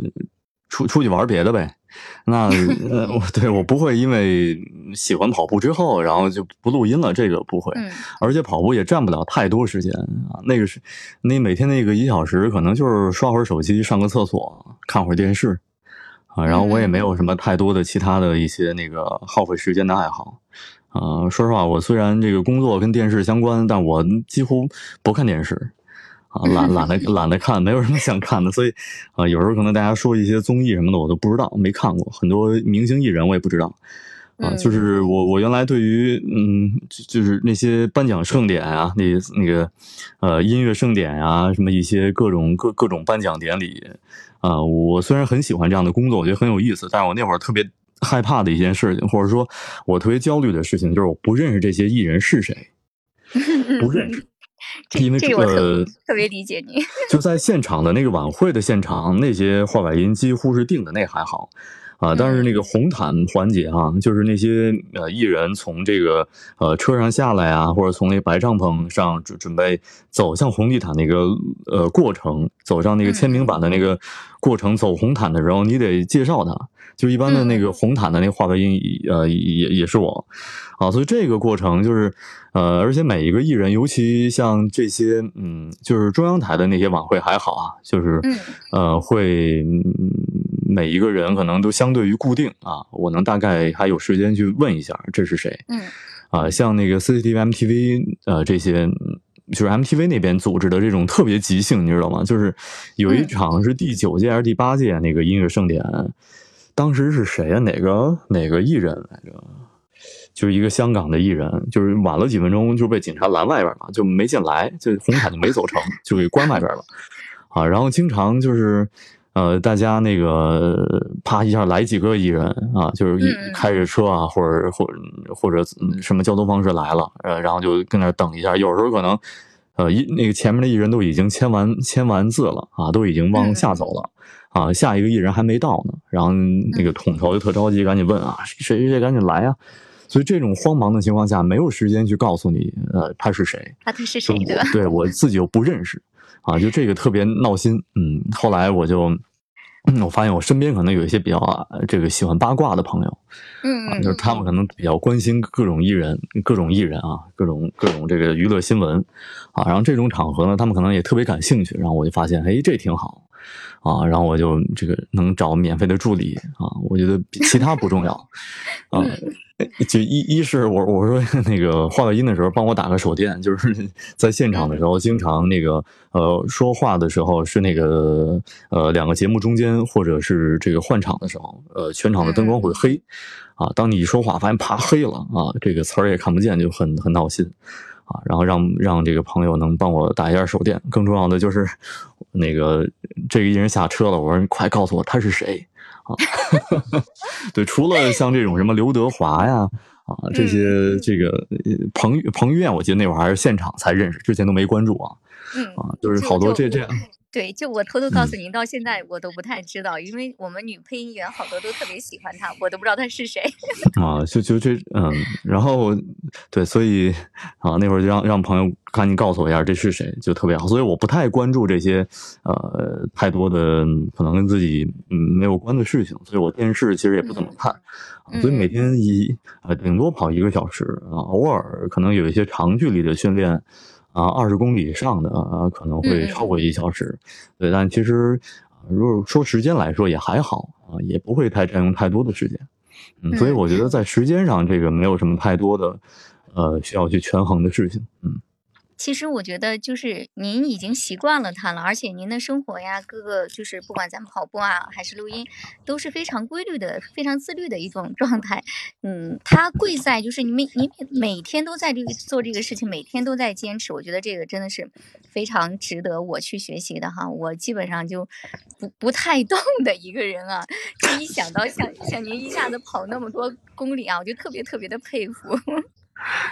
出出去玩别的呗。<laughs> 那呃，我对我不会因为喜欢跑步之后，然后就不录音了，这个不会。而且跑步也占不了太多时间啊，那个是，那每天那个一小时，可能就是刷会儿手机、上个厕所、看会儿电视啊。然后我也没有什么太多的其他的一些那个耗费时间的爱好啊。说实话，我虽然这个工作跟电视相关，但我几乎不看电视。啊，懒懒得 <laughs> 懒得看，没有什么想看的，所以，啊，有时候可能大家说一些综艺什么的，我都不知道，没看过很多明星艺人，我也不知道，啊，就是我我原来对于嗯，就是那些颁奖盛典啊，那那个，呃，音乐盛典啊，什么一些各种各各种颁奖典礼，啊，我虽然很喜欢这样的工作，我觉得很有意思，但是我那会儿特别害怕的一件事情，或者说我特别焦虑的事情，就是我不认识这些艺人是谁，<laughs> 不认识。因为这个特别理解你，<laughs> 就在现场的那个晚会的现场，那些话外音几乎是定的，那还好啊。但是那个红毯环节啊，就是那些呃艺人从这个呃车上下来啊，或者从那白帐篷上准准备走向红地毯那个呃过程，走上那个签名板的那个过程，走红毯的时候，你得介绍他。就一般的那个红毯的那个话外音，呃，也也是我，啊，所以这个过程就是，呃，而且每一个艺人，尤其像这些，嗯，就是中央台的那些晚会还好啊，就是，呃，会每一个人可能都相对于固定啊，我能大概还有时间去问一下这是谁，嗯，啊，像那个 CCTV、MTV，呃，这些就是 MTV 那边组织的这种特别即兴，你知道吗？就是有一场是第九届还是第八届那个音乐盛典。当时是谁啊？哪个哪个艺人来着？就是一个香港的艺人，就是晚了几分钟就被警察拦外边了，就没进来，就红毯就没走成，就给关外边了。啊，然后经常就是，呃，大家那个啪一下来几个艺人啊，就是一嗯。开着车啊，或者或者或者什么交通方式来了，呃，然后就跟那等一下，有时候可能。呃，一那个前面的艺人都已经签完签完字了啊，都已经往下走了、啊，下一个艺人还没到呢，然后那个统筹就特着急，赶紧问啊，谁谁谁赶紧来啊、所以这种慌忙的情况下，没有时间去告诉你，呃，他是谁，啊，他是谁的？我对我自己又不认识啊，就这个特别闹心。嗯，后来我就，嗯，我发现我身边可能有一些比较啊这个喜欢八卦的朋友嗯，就是他们可能比较关心各种艺人、各种艺人啊、各种各种这个娱乐新闻啊，然后这种场合呢，他们可能也特别感兴趣，然后我就发现，哎，这挺好。啊，然后我就这个能找免费的助理啊，我觉得比其他不重要 <laughs> 啊。就一一是我我说那个话外音的时候，帮我打个手电，就是 <laughs> 在现场的时候，经常那个呃说话的时候是那个呃两个节目中间或者是这个换场的时候，呃全场的灯光会黑啊，当你一说话发现啪黑了啊，这个词儿也看不见，就很很闹心。啊，然后让让这个朋友能帮我打一下手电。更重要的就是，那个这个艺人下车了，我说你快告诉我他是谁啊？<laughs> 对，除了像这种什么刘德华呀啊这些，这个呃彭彭于晏，我记得那会儿还是现场才认识，之前都没关注啊嗯，啊，就是好多这这样。对，就我偷偷告嗯诉您，到现在我都不太知道，因为我们女配音员好多都特别喜欢他，我都不知道他是谁。<laughs> 啊，就就这嗯，然后对，所以啊那会儿就让让朋友赶紧告诉我一下这是谁，就特别好。所以我不太关注这些呃太多的可能跟自己嗯没有关的事情，所以我电视其实也不怎么看，啊所以每天一呃顶多跑一个小时啊，偶尔可能有一些长距离的训练。啊，二十公里以上的啊，可能会超过一小时，对，但其实啊如果说时间来说也还好啊，也不会太占用太多的时间。嗯，所以嗯我觉得在时间上这个没有什么太多的，呃，需要去权衡的事情。嗯其实我觉得就是您已经习惯了它了，而且您的生活呀，各个就是不管咱们跑步啊还是录音，都是非常规律的、非常自律的一种 <laughs> 状态。嗯，它贵在就是你每你每天都在这个做这个事情，每天都在坚持。我觉得这个真的是非常值得我去学习的哈。我基本上就不不太动的一个人啊，就一想到像像您一下子跑那么多公里啊，我就特别特别的佩服。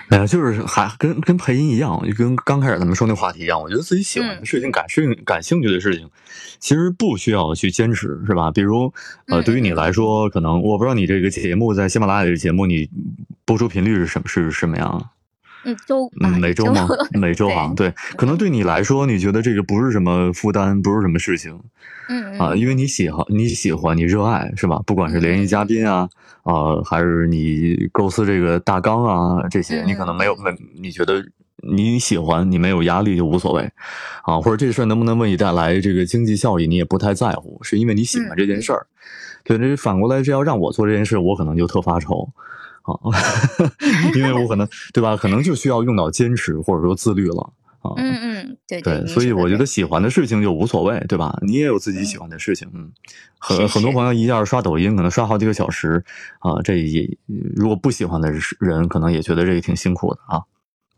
哎呀，就是还跟跟配音一样，就跟刚开始咱们说那话题一样。我觉得自己喜欢嗯的事情、感兴感兴趣的事情，其实不需要去坚持，是吧？比如，呃，嗯对于你来说，可能我不知道你这个节目在喜马拉雅这个节目，你播出频率是什么是什么样？嗯，周每周吗？每周啊，对，可能对你来说，你觉得这个不是什么负担，不是什么事情嗯啊，因为你喜欢，你喜欢，你热爱，是吧？不管是联系嘉宾啊，啊，还是你构思这个大纲啊，这些，你可能没有没，你觉得你喜欢，你没有压力就无所谓啊，或者这事儿能不能为你带来这个经济效益，你也不太在乎，是因为你喜欢这件事儿。对，这反过来，这要让我做这件事，我可能就特发愁。啊，<laughs> 因为我可能对吧？可能就需要用到坚持或者说自律了啊。嗯嗯，对对，您所以我觉得喜欢的事情就无所谓，对吧？你也有自己喜欢的事情，嗯，很是很多朋友一下刷抖音，可能刷好几个小时啊，这也如果不喜欢的人，可能也觉得这个挺辛苦的啊。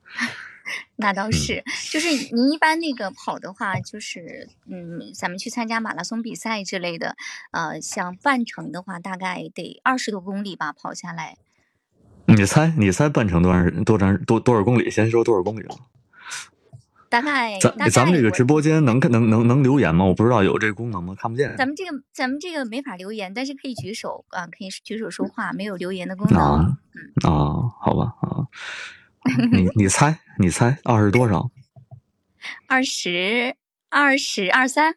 <laughs> 那倒嗯是，就是您一般那个跑的话，就是嗯，咱们去参加马拉松比赛之类的，呃，像半程的话，大概得二十多公里吧，跑下来。你猜，你猜半程多长多长多多少公里？先说多少公里吧。大概，咱咱们这个直播间能看能能能留言吗？我不知道有这个功能吗？看不见。咱们这个咱们这个没法留言，但是可以举手啊，可以举手说话，没有留言的功能。啊啊，好吧啊，你你猜你猜二十多少？<laughs> 二十二十二三，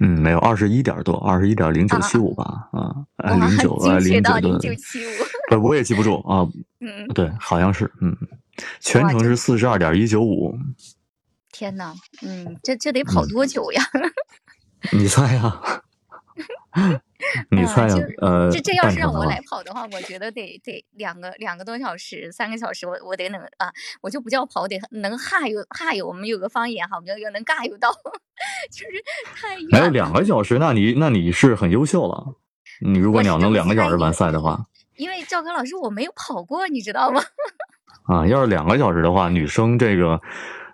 嗯，没有，二十一点多，二十一点零九七五吧，啊，零九，哎，精确到零九的。不，我也记不住啊，<laughs> 嗯，对，好像是，嗯，全程是四十二点一九五，天呐，嗯，这这得跑嗯多久呀？<laughs> 你猜呀？<laughs> <laughs> 猜呀就？呃，这这要是让我来跑的话，我觉得得得两个两个多小时，三个小时，我我得能啊，我就不叫跑，得能哈悠哈悠。我们有个方言哈，我们叫能尬悠到，<laughs> 就是太。还有两个小时，那你那你是很优秀了，你如果你要能两个小时完赛的话，因为赵刚老师我没有跑过，你知道吗？<laughs> 啊，要是两个小时的话，女生这个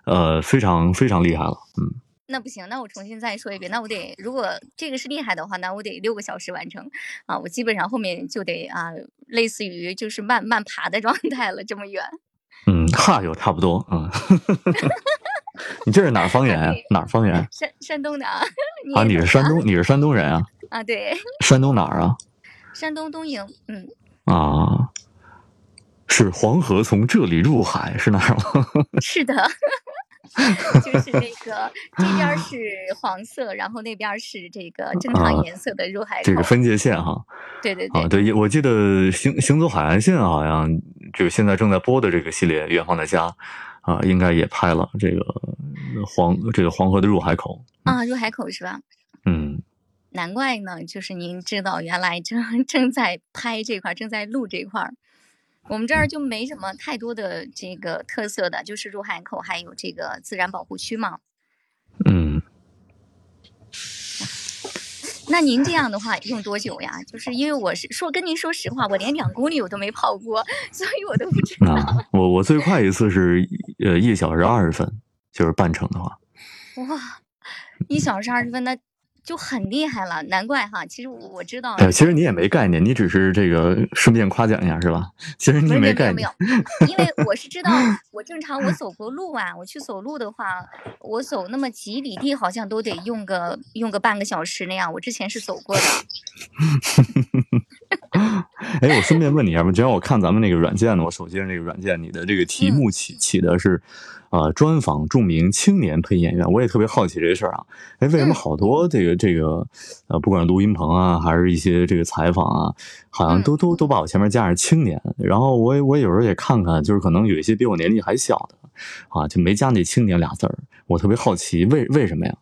呃非常非常厉害了，嗯。那不行，那我重新再说一遍，那我得如果这个是厉害的话，那我得六个小时完成啊，我基本上后面就得啊，类似于就是慢慢爬的 <laughs> 状态了，这么远。嗯，哈有差不多，嗯。<laughs> 你这是哪儿方言呀？哪儿方言？山山东的啊。啊，你是山东，你是山东人啊？啊，对。山东哪儿啊？<laughs> 山东东营，嗯。啊，是黄河从这里入海是哪儿吗？是的。就是那个这边是黄色，然后那边是这个正常颜色的入海口，这个分界线哈。对对对，啊对，我记得《行行走海岸线》好像就现在正在播的这个系列《远方的家》，啊，应该也拍了这个黄这个黄河的入海口啊，入海口是吧？嗯，难怪呢，就是您知道原来正正在拍这块，正在录这块。我们这儿就没什么太多的这个特色的，就是入海口还有这个自然保护区嘛。嗯。<laughs> 那您这样的话用多久呀？就是因为我是说跟您说实话，我连两公里我都没跑过，所以我都不知道。我我最快一次是呃一小时二十分，就是半程的话。哇，一小时二十分那。就很厉害了，难怪哈。其实我知道，其实你也没概念，你只是这个顺便夸奖一下是吧？其实你没概念，没有，因为我是知道，我正常我走过路啊，我去走路的话，我走那么几里地，好像都得用个用个半个小时那样。我之前是走过的。<laughs> 哎，我顺便问你一下吧，只要我看咱们那个软件呢，我手机上那个软件，你的这个题目起起的是。啊，专访著名青年配音演员，我也特别好奇这事儿啊。哎，为什么好多这个这个，呃，不管是录音棚啊，还是一些这个采访啊，好像都都都把我前面加上青年。然后我我有时候也看看，就是可能有一些比我年纪还小的，啊，就没加那青年俩字儿。我特别好奇，为为什么呀？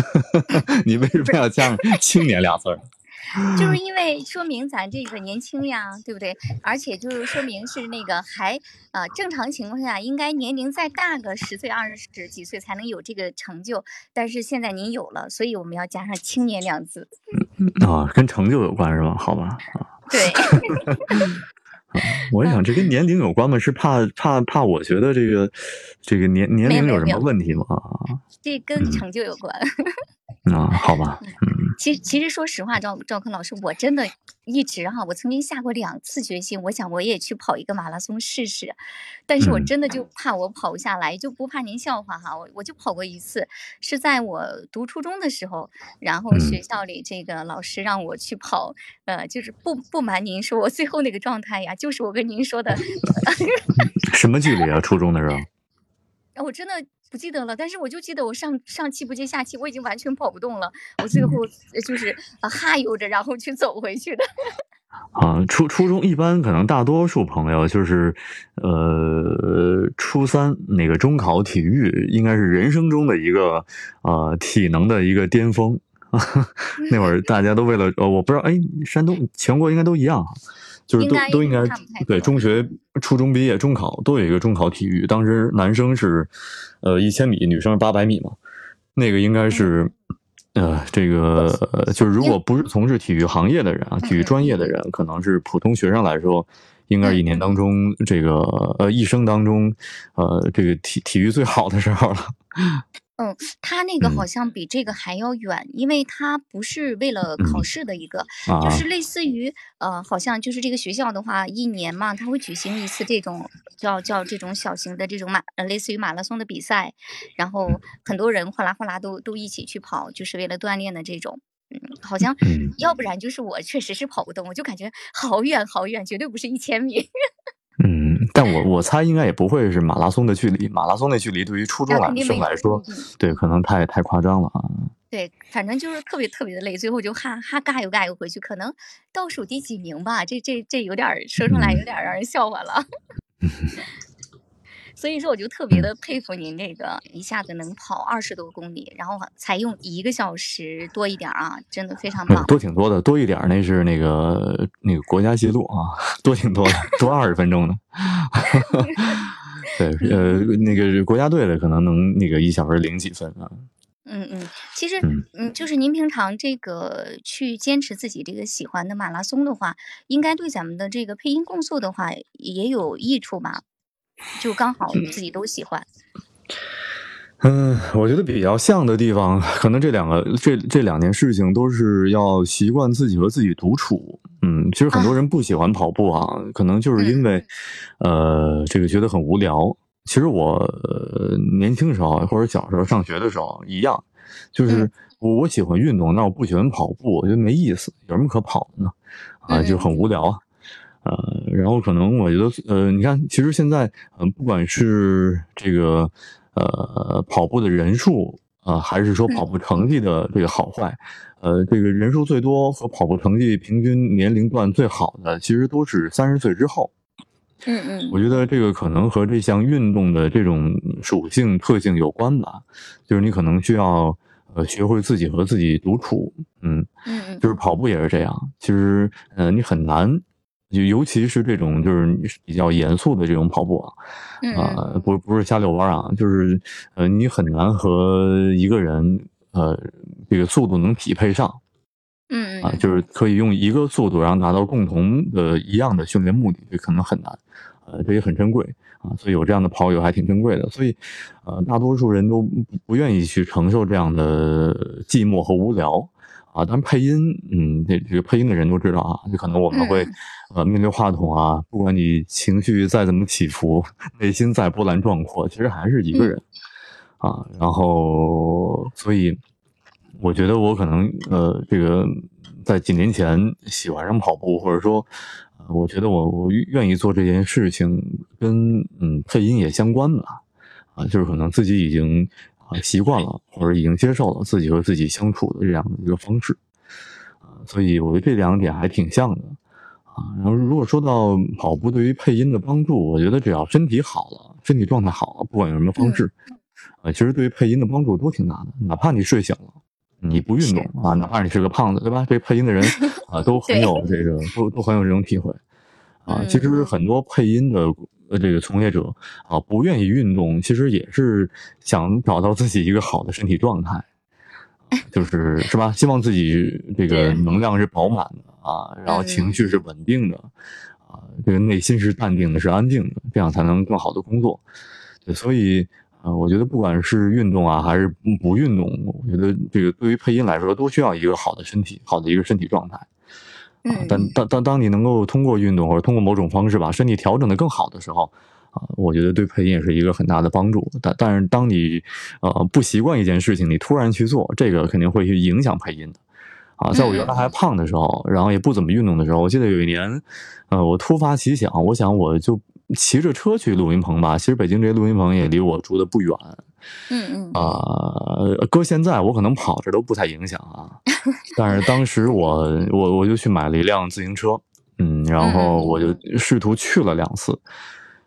<laughs> 你为什么要加上青年俩字儿？<laughs> 就是因为说明咱这个年轻呀，对不对？而且就是说明是那个还啊，正常情况下应该年龄再大个十岁、二十几岁才能有这个成就，但是现在您有了，所以我们要加上“青年”两字。啊，跟成就有关是吧？好吧。对。<laughs> 我想这 <laughs> 跟年龄有关吗？是怕怕怕？我觉得这个这个年年龄有什么问题吗？这跟成就有关。啊，好吧，嗯，其实其实说实话，赵赵坤老师，我真的一直哈，我曾经下过两次决心，我想我也去跑一个马拉松试试，但是我真的就怕我跑不下来，就不怕您笑话哈，我我就跑过一次，是在我读初中的时候，然后学校里这个老师让我去跑，呃，就是不不瞒您说，我最后那个状态呀，就是我跟您说的，<laughs> 什么距离啊？初中的时候？<laughs> 我真的。不记得了，但是我就记得我上上气不接下气，我已经完全跑不动了。我最后就是啊哈悠着，然后去走回去的。<laughs> 啊，初初中一般可能大多数朋友就是，呃，初三那个中考体育应该是人生中的一个呃体能的一个巅峰。<laughs> 那会儿大家都为了呃，我不知道，哎，山东全国应该都一样。就是都都应该对中学、初中毕业、中考都有一个中考体育。当时男生是，呃，一千米，女生是八百米嘛。那个应该是，呃，这个就是如果不是从事体育行业的人啊，体育专业的人，可能是普通学生来说，应该是一年当中这个呃一生当中，呃，这个体体育最好的时候了。嗯，他那个好像比这个还要远，因为他不是为了考试的一个，就是类似于呃，好像就是这个学校的话，一年嘛，他会举行一次这种叫叫这种小型的这种马，呃，类似于马拉松的比赛，然后很多人哗啦哗啦都都一起去跑，就是为了锻炼的这种。嗯，好像要不然就是我确实是跑不动，我就感觉好远好远，绝对不是一千米。嗯，但我我猜应该也不会是马拉松的距离，马拉松的距离对于初中生来说，对，可能太太夸张了啊。对，反正就是特别特别的累，最后就哈哈嘎悠嘎悠回去，可能倒数第几名吧，这这这有点说出来有点让人笑话了。<laughs> 所以说，我就特别的佩服您这个一下子能跑二十多公里，然后才用一个小时多一点啊，真的非常棒。多挺多的，多一点那是那个那个国家纪录啊，<laughs> 多挺多的，多二十分钟呢。<laughs> 对，呃，那个国家队的可能能那个一小时零几分啊。嗯嗯，其实，嗯，就是您平常这个去坚持自己这个喜欢的马拉松的话，应该对咱们的这个配音工作的话也有益处吧？就刚好自己都喜欢。嗯，我觉得比较像的地方，可能这两个这这两件事情都是要习惯自己和自己独处。嗯，其实很多人不喜欢跑步啊，可能就是因为，呃，这个觉得很无聊。其实我年轻时候或者小时候上学的时候一样，就是我我喜欢运动，但我不喜欢跑步，我觉得没意思，有什么可跑的呢？啊，就很无聊啊。呃，然后可能我觉得，呃，你看，其实现在，嗯，不管是这个。呃，跑步的人数啊，还是说跑步成绩的这个好坏？呃，这个人数最多和跑步成绩平均年龄段最好的，其实都是三十岁之后。嗯嗯，我觉得这个可能和这项运动的这种属性特性有关吧。就是你可能需要呃学会自己和自己独处。嗯嗯，就是跑步也是这样。其实呃，你很难。就尤其是这种就是比较严肃的这种跑步啊，啊，不不是瞎遛弯啊，就是呃，你很难和一个人呃这个速度能匹配上，嗯啊，就是可以用一个速度然后达到共同的一样的训练目的，这可能很难，呃，这也很珍贵啊，所以有这样的跑友还挺珍贵的，所以呃，大多数人都不愿意去承受这样的寂寞和无聊。啊，当然配音，嗯，这这个配音的人都知道啊，就可能我们会，呃，面对话筒啊，不管你情绪再怎么起伏，内心再波澜壮阔，其实还是一个人，啊，然后，所以，我觉得我可能，呃，这个在几年前喜欢上跑步，或者说，我觉得我我愿意做这件事情，跟嗯配音也相关吧，啊，就是可能自己已经。啊，习惯了或者已经接受了自己和自己相处的这样的一个方式，啊，所以我觉得这两点还挺像的，啊，然后如果说到跑步对于配音的帮助，我觉得只要身体好了，身体状态好了，不管用什么方式，啊，其实对于配音的帮助都挺大的。哪怕你睡醒了，你不运动啊，哪怕你是个胖子，对吧？这配音的人 <laughs> 啊，都很有这个，都都很有这种体会，啊，其实很多配音的。呃，这个从业者啊，不愿意运动，其实也是想找到自己一个好的身体状态，就是是吧？希望自己这个能量是饱满的啊，然后情绪是稳定的啊，这个内心是淡定的，是安静的，这样才能更好的工作。对，所以啊，我觉得不管是运动啊，还是不运动，我觉得这个对于配音来说，都需要一个好的身体，好的一个身体状态。嗯，但当当当你能够通过运动或者通过某种方式把身体调整的更好的时候，啊，我觉得对配音也是一个很大的帮助。但但是当你呃不习惯一件事情，你突然去做，这个肯定会去影响配音的。啊，在我原来还胖的时候，然后也不怎么运动的时候，我记得有一年，呃，我突发奇想，我想我就骑着车去录音棚吧。其实北京这些录音棚也离我住的不远。嗯嗯。啊，搁现在我可能跑着都不太影响啊，<laughs> 但是当时我我我就去买了一辆自行车，嗯，然后我就试图去了两次，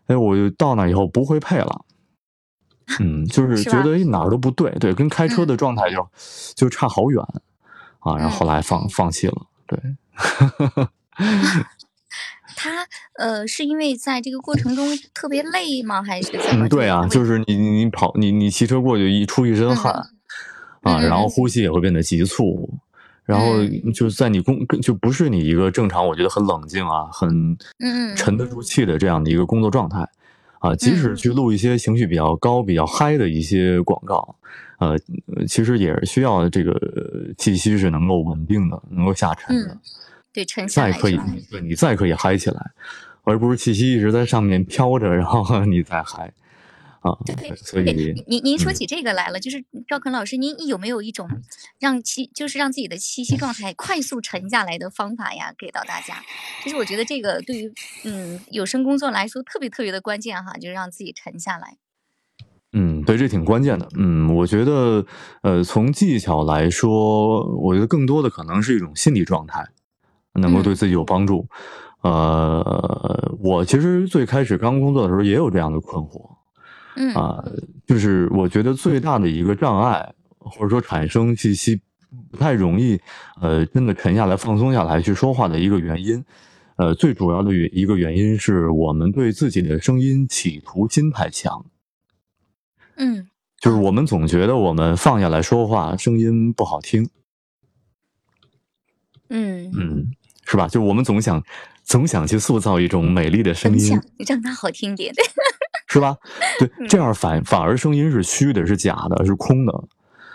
哎，我就到那以后不会配了，嗯，就是觉得哪儿都不对，对，跟开车的状态就就差好远啊，然后后来放放弃了，对。他呃，是因为在这个过程中特别累吗？还是怎么？对啊，就是你你跑你你骑车过去一出一身汗啊，然后呼吸也会变得急促，然后就是在你工就不是你一个正常，我觉得很冷静啊，很沉得住气的这样的一个工作状态啊。即使去录一些情绪比较高、比较嗨的一些广告，呃，其实也是需要这个气息是能够稳定的，能够下沉的。对，沉下来。再可以，对你再可以嗨起来，而不是气息一直在上面飘着，然后 <laughs> 你再嗨啊。对，所以您您说起这个来了，就是赵肯老师，您有没有一种让气，就是让自己的气息状态快速沉下来的方法呀？给到大家。就是我觉得这个对于嗯有声工作来说特别特别的关键哈，就是让自己沉下来。嗯，对，这挺关键的。嗯，我觉得呃，从技巧来说，我觉得更多的可能是一种心理状态。能够对自己有帮助，呃，我其实最开始刚工作的时候也有这样的困惑，嗯。啊，就是我觉得最大的一个障碍，或者说产生气息不太容易，呃，真的沉下来、放松下来去说话的一个原因，呃，最主要的原一个原因是我们对自己的声音企图心太强，嗯，就是我们总觉得我们放下来说话声音不好听，嗯。嗯，是吧？就是我们总想总想去塑造一种美丽的声音分享，让它好听点。<laughs> 是吧？对，嗯这样反反而声音是虚的，是假的，是空的。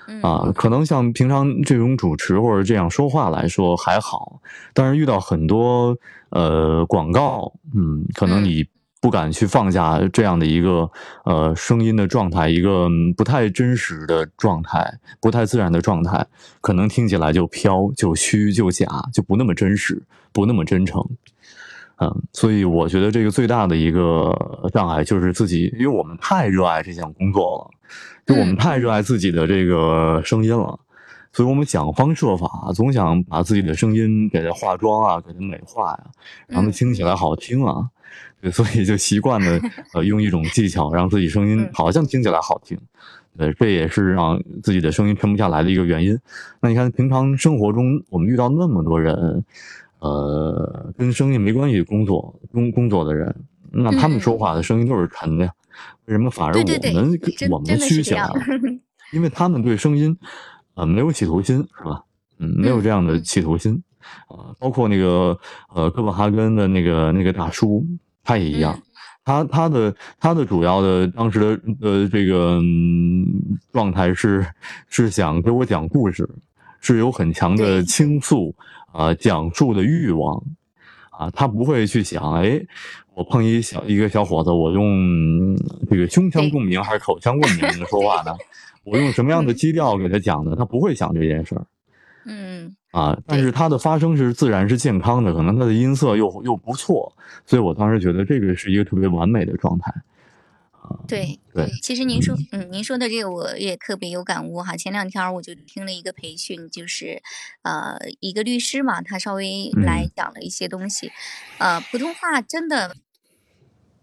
嗯啊，可能像平常这种主持或者这样说话来说还好，但是遇到很多呃广告，嗯，可能嗯你不敢去放下这样的一个呃声音的状态，一个嗯不太真实的状态，不太自然的状态，可能听起来就飘、就虚、就假，就不那么真实，不那么真诚。嗯，所以我觉得这个最大的一个障碍就是自己，因为我们太热爱这项工作了，就我们嗯太热爱自己的这个声音了，所以我们想方设法，总想把自己的声音给它化妆啊，给它美化呀、让它嗯听起来好听啊。对，所以就习惯了 <laughs> 呃用一种技巧让自己声音嗯好像听起来好听，对，这也是让自己的声音沉不下来的一个原因。那你看，平常生活中我们遇到那么多人，呃，跟声音没关系工作工工作的人，那他们嗯说话的声音都是沉的呀，为什么反而我们对，我们虚起来了？。因为他们对声音，呃，没有企图心，是吧？嗯，没有嗯这样的嗯企图心，啊、包括那个呃哥本哈根的那个那个大叔，他也一样，嗯他他的他的主要的当时的呃这个、嗯、状态是是想给我讲故事，是有很强的倾诉啊、讲述的欲望啊，他不会去想，哎，我碰一小一个小伙子，我用嗯这个胸腔共鸣还是口腔共鸣说话呢？<laughs> 我用什么样的基调给他讲呢？他不会想这件事儿。嗯啊，但是它的发声是自然是健康的，可能它的音色又又不错，所以我当时觉得这个是一个特别完美的状态。啊，对对其实您说，嗯，您说的这个我也特别有感悟哈。前两天我就听了一个培训，就是，呃，一个律师嘛，他稍微来嗯讲了一些东西，呃，普通话真的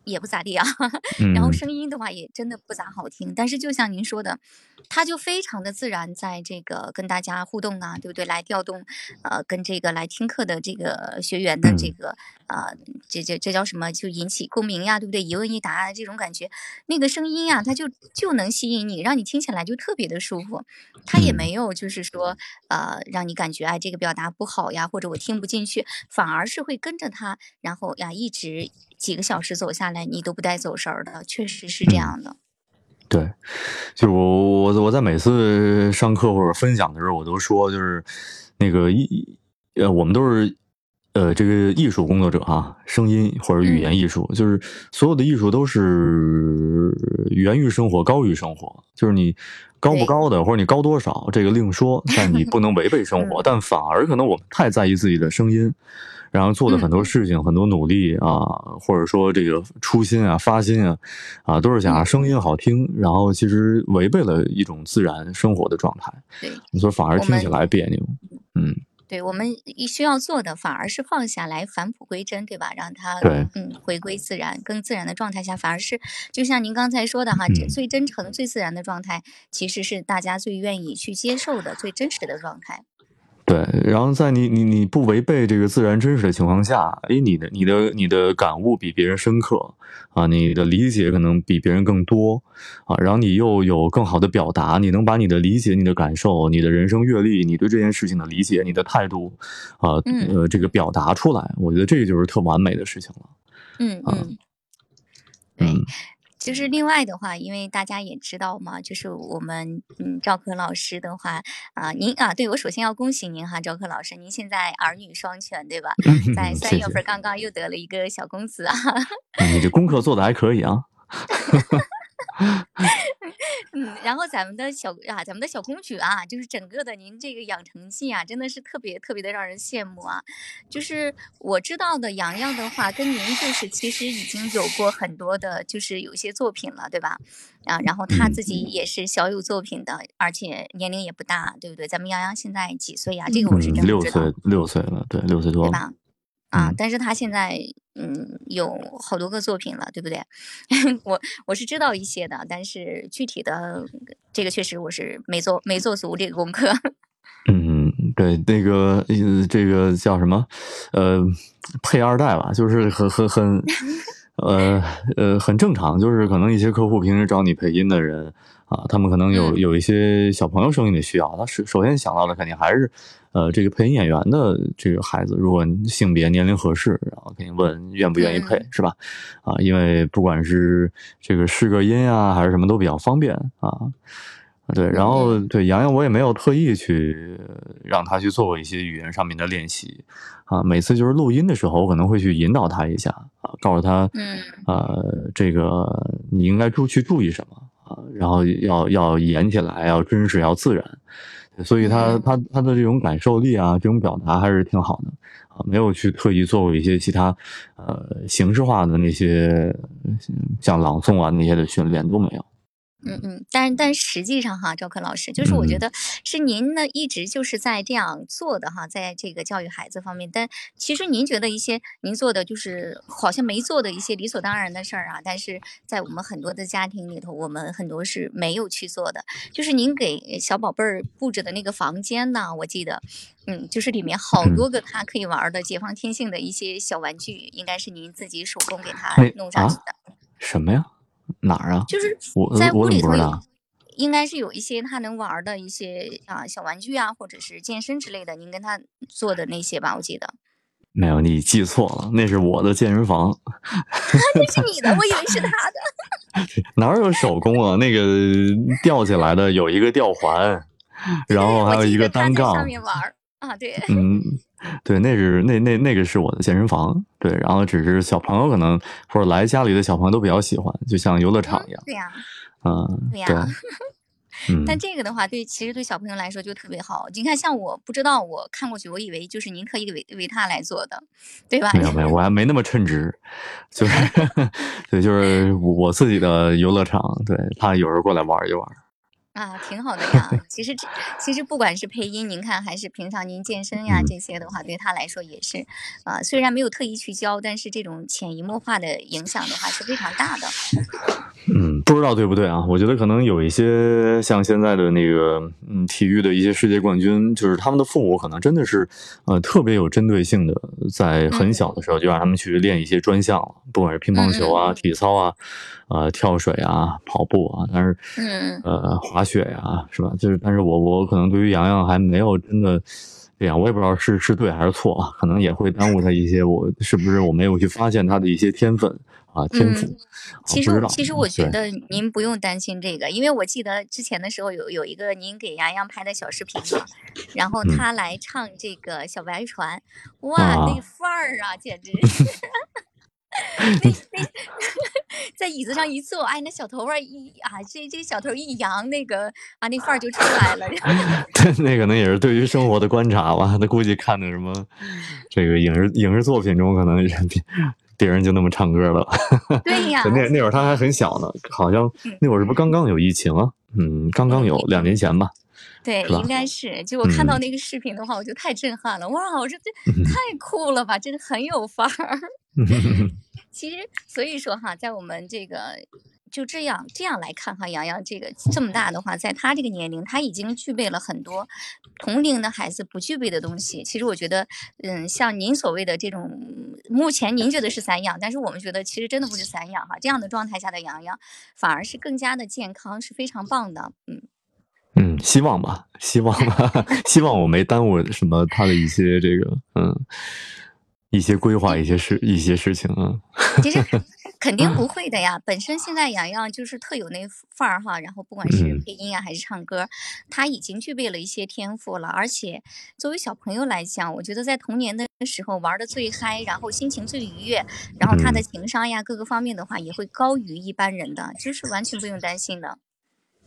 也不咋地啊，<laughs> 嗯，然后声音的话也真的不咋好听，但是就像您说的，他就非常的自然，在这个跟大家互动啊，对不对？来调动，呃，跟这个来听课的这个学员的这嗯个，呃，这这这叫什么？就引起共鸣呀，对不对？一问一答这种感觉，那个声音呀，它就就能吸引你，让你听起来就特别的舒服。他也嗯没有就是说，呃，让你感觉哎这个表达不好呀，或者我听不进去，反而是会跟着他，然后呀一直几个小时走下来，你都不带走神儿的，确实是这嗯样的。对，就我我我在每次上课或者分享的时候，我都说就是那个一呃，我们都是呃这个艺术工作者啊，声音或者语言艺术，就是所有的艺术都是源于生活，高于生活。就是你高不高的，或者你高多少，这个另说，但你不能违背生 <laughs> 活。嗯但反而可能我们太在意自己的声音。然后做的很多嗯事情、很多努力啊，或者说这个初心啊、发心啊，啊，都是想声音好听，然后其实违背了一种自然生活的状态，对，所以反而听起来别扭。嗯，对我们一需要做的反而是放下来，返璞归真，对吧？让它嗯回归自然，更自然的状态下，反而是就像您刚才说的哈，这嗯最真诚、最自然的状态，其实是大家最愿意去接受的、最真实的状态。对。然后在你你你不违背这个自然真实的情况下，哎，你的你的你的感悟比别人深刻啊，你的理解可能比别人更多啊，然后你又有更好的表达，你能把你的理解、你的感受、你的人生阅历、你对这件事情的理解、你的态度啊，嗯呃，这个表达出来，我觉得这就是特完美的事情了。啊嗯嗯，对。嗯就是另外的话，因为大家也知道嘛，就是我们嗯赵科老师的话啊、您啊，对我首先要恭喜您哈，赵科老师，您现在儿女双全，对吧？<laughs> 在三月份刚刚又得了一个小公子啊，你这功课做的还可以啊。<laughs> <laughs> <laughs> 嗯，然后咱们的小啊，咱们的小公举啊，就是整个的您这个养成记啊，真的是特别特别的让人羡慕啊。就是我知道的洋洋的话，跟您就是其实已经有过很多的，就是有一些作品了，对吧？啊，然后他嗯自己也是小有作品的，而且年龄也不大，对不对？咱们洋洋现在几岁呀、这个我是嗯，真不知道。六岁六岁了，对，六岁多了。对吧？啊，嗯但是他现在嗯有好多个作品了，对不对？<laughs> 我我是知道一些的，但是具体的这个确实我是没做没做足这个功课。<laughs> 嗯，对，那个呃，这个叫什么？呃，配二代吧，就是很很很呃呃，很正常，就是可能一些客户平时找你配音的人啊，他们可能有有一些小朋友声音的需要，他首首先想到的肯定还是，呃，这个配音演员的这个孩子，如果性别年龄合适，然后肯定问愿不愿意配，是吧？啊，因为不管是这个试个音啊，还是什么都比较方便啊。对，然后对洋洋，我也没有特意去让他去做过一些语言上面的练习，啊，每次就是录音的时候，我可能会去引导他一下，啊，告诉他，嗯，呃，这个你应该注去注意什么啊，然后要要演起来，要真实，要自然，所以他他他的这种感受力啊，这种表达还是挺好的，啊，没有去特意做过一些其他呃形式化的那些像朗诵啊那些的训练都没有。嗯嗯，但但实际上哈，赵克老师，就是我觉得是您呢一直就是在这样做的哈，在这个教育孩子方面。但其实您觉得一些您做的就是好像没做的一些理所当然的事儿啊，但是在我们很多的家庭里头，我们很多是没有去做的。就是您给小宝贝儿布置的那个房间呢，我记得，嗯，就是里面好多个他可以玩的解放天性的一些小玩具，应该是您自己手工给他弄上去的。什么呀？哪儿啊？就是我在屋我里头？应该是有一些他能玩的一些啊小玩具啊，或者是健身之类的，您跟他做的那些吧，我记得。没有，你记错了，那是我的健身房，那是你的，<laughs> 我以为是他的。哪有手工啊？那个吊起来的有一个吊环，然后还有一个单杠上，面玩啊，对。嗯，<laughs> 对，那是那那那个是我的健身房，对，然后只是小朋友可能或者来家里的小朋友都比较喜欢，就像游乐场一样，对呀、嗯，对呀、对，嗯，但这个的话，对，其实对小朋友来说就特别好。你看，像我不知道，我看过去，我以为就是您特意为为他来做的，对吧？没有没有，我还没那么称职，就是 <laughs> 对，就是 <laughs> 我自己的游乐场，对他有时候过来玩一玩，啊，挺好的呀。其实这，其实不管是配音，您看还是平常您健身呀、嗯这些的话，对他来说也是，啊、虽然没有特意去教，但是这种潜移默化的影响的话是非常大的。嗯，不知道对不对啊？我觉得可能有一些像现在的那个嗯体育的一些世界冠军，就是他们的父母可能真的是呃特别有针对性的，在很小的时候就让他们去练一些专项了，不管是乒乓球啊、体操啊、呃跳水啊、跑步啊，但是嗯呃滑雪呀、是吧？就是但是我我可能对于洋洋还没有真的。这样我也不知道是是对还是错啊，可能也会耽误他一些。我 <laughs> 是不是我没有去发现他的一些天分啊天赋？其实其实我觉得您不用担心这个，因为我记得之前的时候有有一个您给洋洋拍的小视频嘛，然后嗯他来唱这个小白船，哇，啊那范儿啊，简直是。<laughs> 那那在椅子上一坐，哎，那小头发一啊，这这小头一扬，那个啊，那范儿就出来了。<laughs> 那可能也是对于生活的观察吧。他估计看的什么，这个影视影视作品中，可能人别别人就那么唱歌了。<laughs> 对呀，那那会儿他还很小呢，好像嗯那会儿是不是刚刚有疫情啊？嗯，刚刚有两年前吧。对，应该是。就我看到嗯那个视频的话，我就太震撼了。哇，我说这太酷了吧，真的很有范儿。<laughs> <laughs> 其实，所以说哈，在我们这个就这样这样来看哈，洋洋这个这么大的话，在他这个年龄，他已经具备了很多同龄的孩子不具备的东西。其实我觉得，嗯，像您所谓的这种，目前您觉得是散养，但是我们觉得其实真的不是散养哈。这样的状态下的洋洋，反而是更加的健康，是非常棒的。嗯。嗯，希望吧，希望吧，<laughs> 希望我没耽误什么他的一些这个嗯一些规划、一些事、一些事情啊。其实 <laughs> 肯定不会的呀，本身现在洋洋就是特有那范儿哈，然后不管是嗯配音啊还是唱歌，他已经具备了一些天赋了。而且作为小朋友来讲，我觉得在童年的时候玩的最嗨，然后心情最愉悦，然后他的嗯情商呀各个方面的话也会高于一般人的，就是完全不用担心的。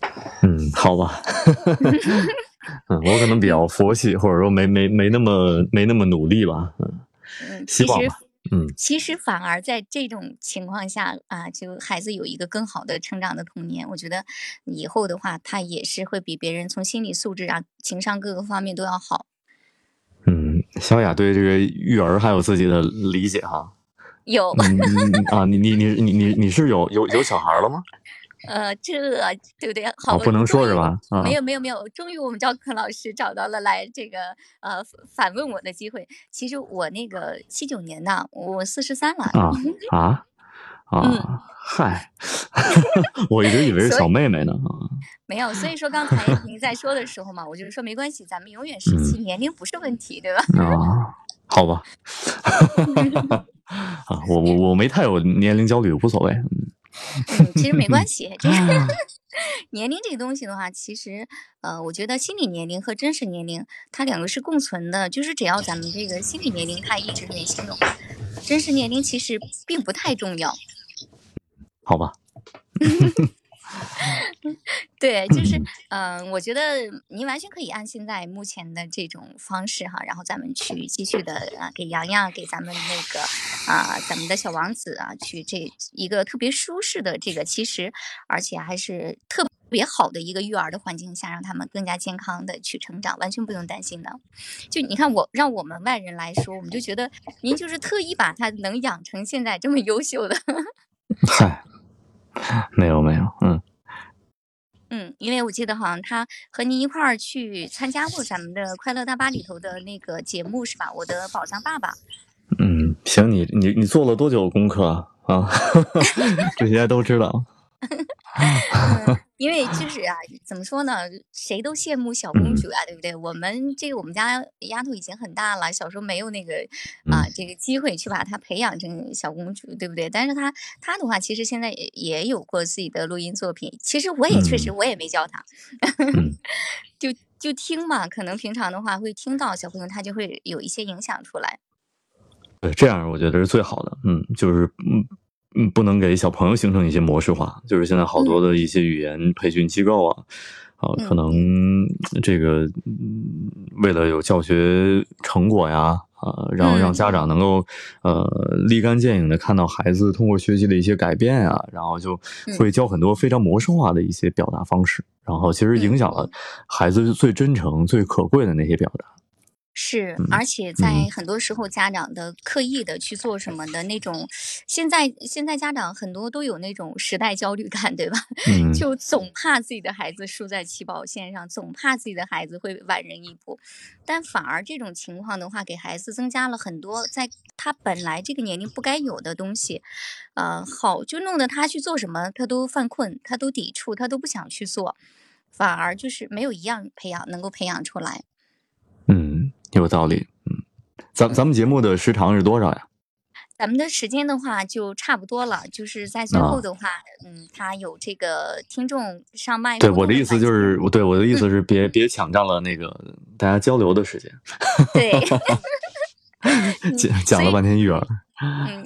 <laughs> 嗯，好吧。<laughs> 嗯，我可能比较佛系，或者说没没没那么没那么努力吧。嗯，希望吧。嗯其实反而在这种情况下啊，就孩子有一个更好的成长的童年，我觉得以后的话，他也是会比别人从心理素质啊、情商各个方面都要好。嗯，小雅对这个育儿还有自己的理解哈。有，啊，你你你你你你是有有有小孩了吗？呃，这对不对？好，哦，不能说是吧？啊，没有没有没有，终于我们赵坤老师找到了来这个呃反问我的机会。其实我那个七九年的，我四十三了。<laughs> 啊啊啊，嗨，<laughs> 我一直以为是小妹妹呢啊。<laughs> 没有，所以说刚才您在说的时候嘛，我就是说没关系，咱们永远十七，年龄不是问题，对吧？啊，好吧。啊，我我我没太有年龄焦虑，无所谓。嗯，其实没关系，就是 <laughs> 年龄这个东西的话，其实呃，我觉得心理年龄和真实年龄它两个是共存的，就是只要咱们这个心理年龄它一直年轻的话，真实年龄其实并不太重要。好吧，<laughs> <laughs> 对，就是嗯，我觉得您完全可以按现在目前的这种方式哈，然后咱们去继续的啊，给洋洋，给咱们那个啊，咱们的小王子啊，去这一个特别舒适的这个，其实而且还是特别好的一个育儿的环境下，让他们更加健康的去成长，完全不用担心的。就你看我，让我们外人来说，我们就觉得您就是特意把他能养成现在这么优秀的。<laughs> 嗨。<laughs> 没有没有，嗯嗯，因为我记得好像他和您一块儿去参加过咱们的《快乐大巴》里头的那个节目是吧？我的宝藏爸爸。嗯，行，你你你做了多久功课啊？<laughs> 这些都知道。<laughs> 因为就是啊，怎么说呢？谁都羡慕小公主啊，对不对？我们这个我们家丫头已经很大了，小时候没有那个啊这个机会去把她培养成小公主，对不对？但是她她的话，其实现在也也有过自己的录音作品。其实我也确实我也没教她，<laughs> 就就听嘛。可能平常的话会听到小朋友，她就会有一些影响出来。对，这样我觉得是最好的。嗯，就是嗯。嗯，不能给小朋友形成一些模式化，就是现在好多的一些语言培训机构啊，啊，可能这个为了有教学成果呀，啊，然后让家长能够呃立竿见影的看到孩子通过学习的一些改变啊，然后就会教很多非常模式化的一些表达方式，然后其实影响了孩子最真诚、最可贵的那些表达。是，而且在很多时候，家长的刻意的去做什么的那种，现在现在家长很多都有那种时代焦虑感，对吧？<laughs> 就总怕自己的孩子输在起跑线上，总怕自己的孩子会晚人一步，但反而这种情况的话，给孩子增加了很多在他本来这个年龄不该有的东西，呃，好，就弄得他去做什么他都犯困，他都抵触，他都不想去做，反而就是没有一样培养能够培养出来。嗯。有道理，嗯，咱咱们节目的时长是多少呀？咱们的时间的话就差不多了，就是在最后的话，嗯，他有这个听众上麦。对，我的意思就是，对我的意思是，别别抢占了那个大家交流的时间。对，<laughs> 讲讲了半天育儿。嗯。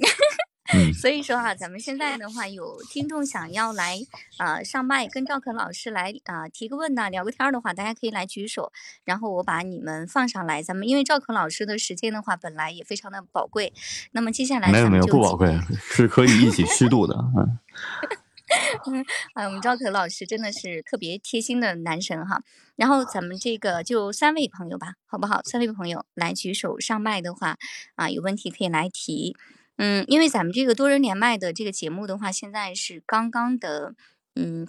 所以说哈，咱们现在的话，有听众想要来啊上麦跟赵可老师来啊提个问呐，聊个天的话，大家可以来举手，然后我把你们放上来。咱们因为赵可老师的时间的话，本来也非常的宝贵，那么接下来没有没有不宝贵，是可以一起虚度的。嗯，<laughs> 哎，我们赵可老师真的是特别贴心的男神哈。然后咱们这个就三位朋友吧，好不好？三位朋友来举手上麦的话啊，有问题可以来提。嗯，因为咱们这个多人连麦的这个节目的话，现在是刚刚的，嗯，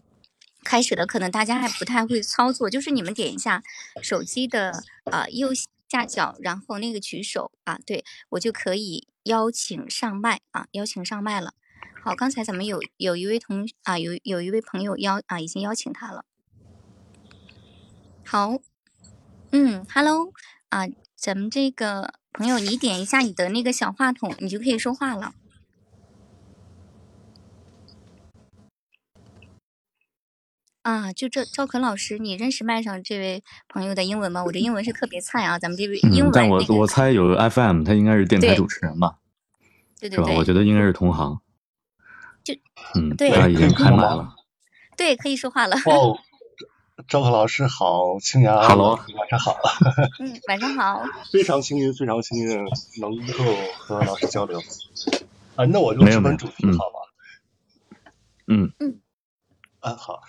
开始的，可能大家还不太会操作。就是你们点一下手机的啊右下角，然后那个举手啊，对我就可以邀请上麦啊，邀请上麦了。好，刚才咱们有有一位同啊，有有一位朋友邀啊，已经邀请他了。好，嗯，Hello 啊，咱们这个。朋友，你点一下你的那个小话筒，你就可以说话了。啊，就这赵可老师，你认识麦上这位朋友的英文吗？我的英文是特别菜啊，咱们这位英文。但我我猜有 FM，他应该是电台主持人吧？对对对，是吧？我觉得应该是同行。就嗯，对，他已经开麦了。对，可以说话了。<laughs> 赵贺老师好，青阳，Hello，晚上好。嗯，晚上好。非常幸运，非常幸运能够和老师交流。啊，那我就直奔主题好吗？嗯嗯。啊好。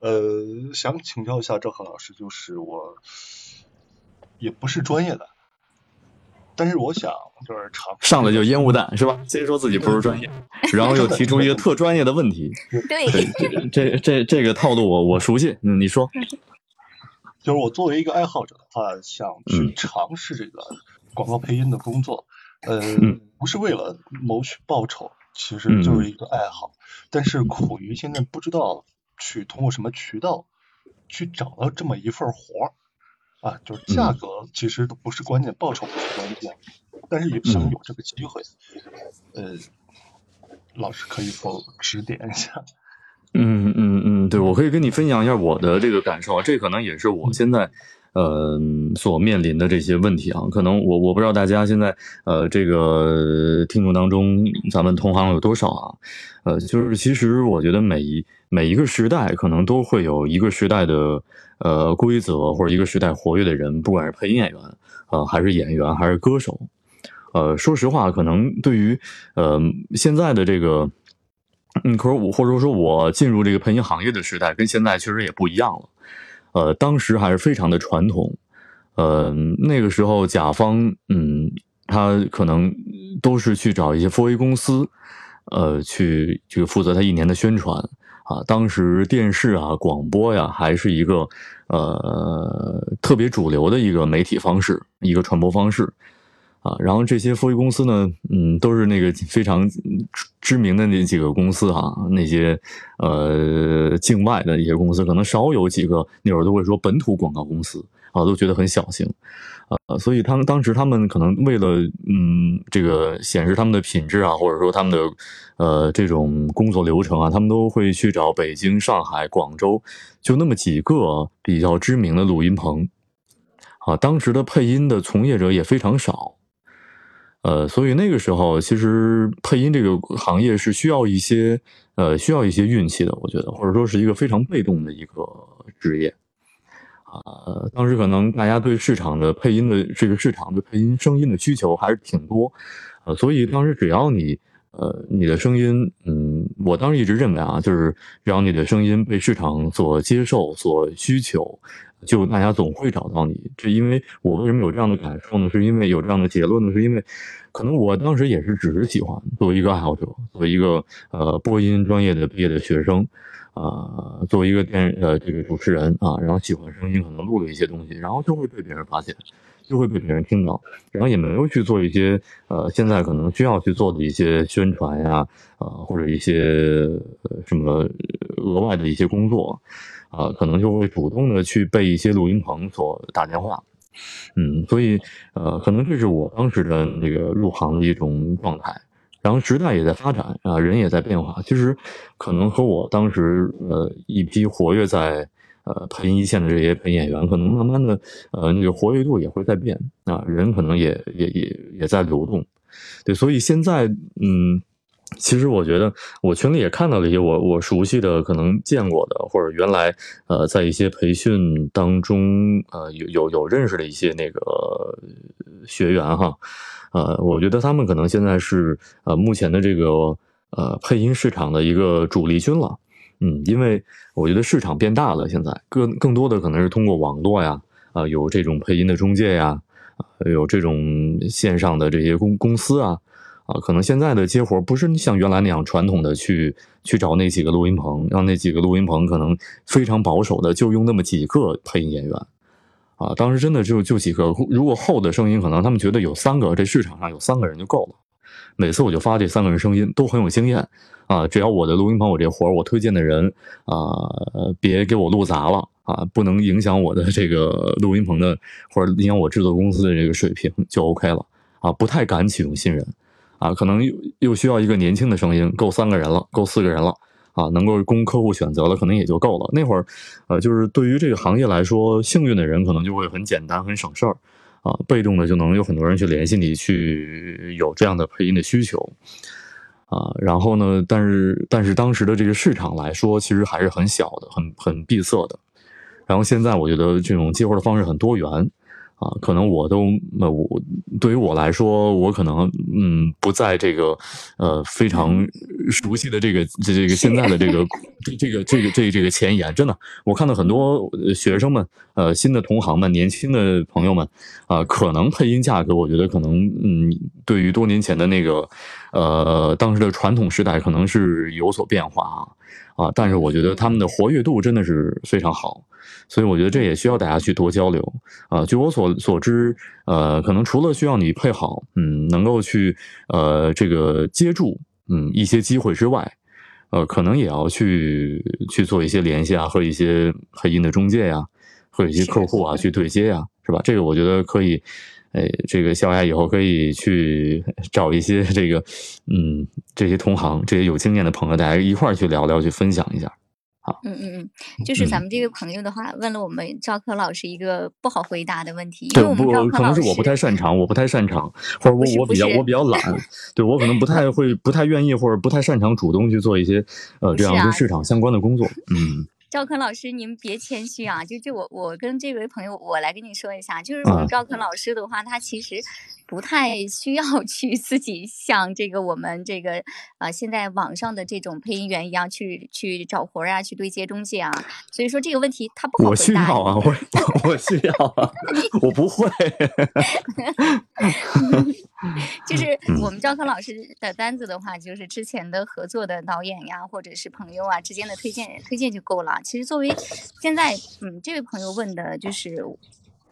呃，想请教一下赵贺老师，就是我也不是专业的。但是我想，就是尝上来就烟雾弹是吧？先说自己不是专业，然后又提出一个特专业的问题。<laughs> 对，这这这个套路我我熟悉。嗯，你说，就是我作为一个爱好者的话，想去尝试这个广告配音的工作。呃，不是为了谋取报酬，其实就是一个爱好，但是苦于现在不知道去通过什么渠道去找到这么一份活儿啊，就是价格其实都不是关键，报酬不是关键，但是有想有这个机会，呃，老师可以否指点一下？嗯嗯嗯，对，我可以跟你分享一下我的这个感受啊，这可能也是我现在。呃，所面临的这些问题啊，可能我我不知道大家现在呃这个听众当中，咱们同行有多少啊？呃，就是其实我觉得每一每一个时代，可能都会有一个时代的呃规则，或者一个时代活跃的人，不管是配音演员呃，还是演员，还是歌手。呃，说实话，可能对于呃现在的这个，嗯，可是我或者说我进入这个配音行业的时代，跟现在确实也不一样了。呃，当时还是非常的传统，呃，那个时候甲方，嗯，他可能都是去找一些 4A 公司，呃，去去负责他一年的宣传啊。当时电视啊、广播呀，还是一个呃特别主流的一个媒体方式，一个传播方式。啊，然后这些 4A 公司呢，嗯，都是那个非常知名的那几个公司哈，那些呃境外的一些公司，可能少有几个那会儿都会说本土广告公司啊，都觉得很小型，啊，所以他们当时他们可能为了嗯这个显示他们的品质啊，或者说他们的呃这种工作流程啊，他们都会去找北京、上海、广州，就那么几个比较知名的录音棚，啊，当时的配音的从业者也非常少。呃，所以那个时候，其实配音这个行业是需要一些，呃，需要一些运气的，我觉得，或者说是一个非常被动的一个职业，啊，当时可能大家对市场的配音的这个市场对配音声音的需求还是挺多，呃，所以当时只要你，呃，你的声音，嗯，我当时一直认为啊，就是只要你的声音被市场所接受、所需求。就大家总会找到你，这因为我为什么有这样的感受呢？是因为有这样的结论呢？是因为可能我当时也是只是喜欢作为一个爱好者，作为一个呃播音专业的毕业的学生，啊，作为一个电呃这个主持人啊，然后喜欢声音，可能录了一些东西，然后就会被别人发现，就会被别人听到，然后也没有去做一些呃现在可能需要去做的一些宣传呀，啊或者一些什么额外的一些工作。啊，可能就会主动的去被一些录音棚所打电话，嗯，所以呃，可能这是我当时的那个入行的一种状态。然后时代也在发展啊，人也在变化。其实可能和我当时呃一批活跃在呃配音一线的这些配音演员，可能慢慢的呃那个活跃度也会在变啊，人可能也也也也在流动。对，所以现在嗯。其实我觉得，我群里也看到了一些我我熟悉的、可能见过的，或者原来呃在一些培训当中呃有有有认识的一些那个学员哈，呃，我觉得他们可能现在是呃目前的这个呃配音市场的一个主力军了，嗯，因为我觉得市场变大了，现在更更多的可能是通过网络呀，啊有这种配音的中介呀，有这种线上的这些公公司啊。啊，可能现在的接活不是像原来那样传统的去去找那几个录音棚，让那几个录音棚可能非常保守的就用那么几个配音演员，啊，当时真的就就几个，如果厚的声音，可能他们觉得有三个，这市场上有三个人就够了。每次我就发这三个人声音都很有经验，啊，只要我的录音棚我这活我推荐的人啊，别给我录砸了啊，不能影响我的这个录音棚的或者影响我制作公司的这个水平就 OK 了啊，不太敢启用新人。啊，可能又又需要一个年轻的声音，够三个人了，够四个人了，啊，能够供客户选择了，可能也就够了。那会儿，呃，就是对于这个行业来说，幸运的人可能就会很简单，很省事儿，啊，被动的就能有很多人去联系你，去有这样的配音的需求，啊，然后呢，但是但是当时的这个市场来说，其实还是很小的，很很闭塞的。然后现在我觉得这种接活的方式很多元。啊，可能我都那我对于我来说，我可能嗯不在这个呃非常熟悉的这个这这个现在的这个 <laughs> 这个这个这这个前沿，真的，我看到很多学生们呃新的同行们年轻的朋友们啊，可能配音价格，我觉得可能嗯对于多年前的那个呃当时的传统时代可能是有所变化啊啊，但是我觉得他们的活跃度真的是非常好。所以我觉得这也需要大家去多交流啊。据我所所知，呃，可能除了需要你配好，嗯，能够去呃这个接住嗯一些机会之外，呃，可能也要去去做一些联系啊，和一些黑音的中介呀、和一些客户啊去对接呀、是吧？这个我觉得可以，哎，这个小雅以后可以去找一些这个，嗯，这些同行、这些有经验的朋友，大家一块儿去聊聊，去分享一下。好嗯嗯嗯，就是咱们这位朋友的话，问了我们赵科老师一个不好回答的问题，因对，为我们不赵，可能是我不太擅长，我不太擅长，或者我我比较我比较懒，对我可能不太会、不太愿意或者不太擅长主动去做一些呃这样跟市场相关的工作。嗯赵坤老师，您别谦虚啊！就就我我跟这位朋友，我来跟你说一下，就是我们啊赵坤老师的话，他其实不太需要 <laughs> 去自己像这个我们这个呃现在网上的这种配音员一样去去找活儿啊，去对接中介啊。所以说这个问题他不好我。需要啊，<laughs> 我 <laughs> 我需要啊，我不会。就是嗯我们赵康老师的单子的话，就是之前的合作的导演呀，或者是朋友啊之间的推荐推荐就够了。其实作为现在嗯这位朋友问的就是。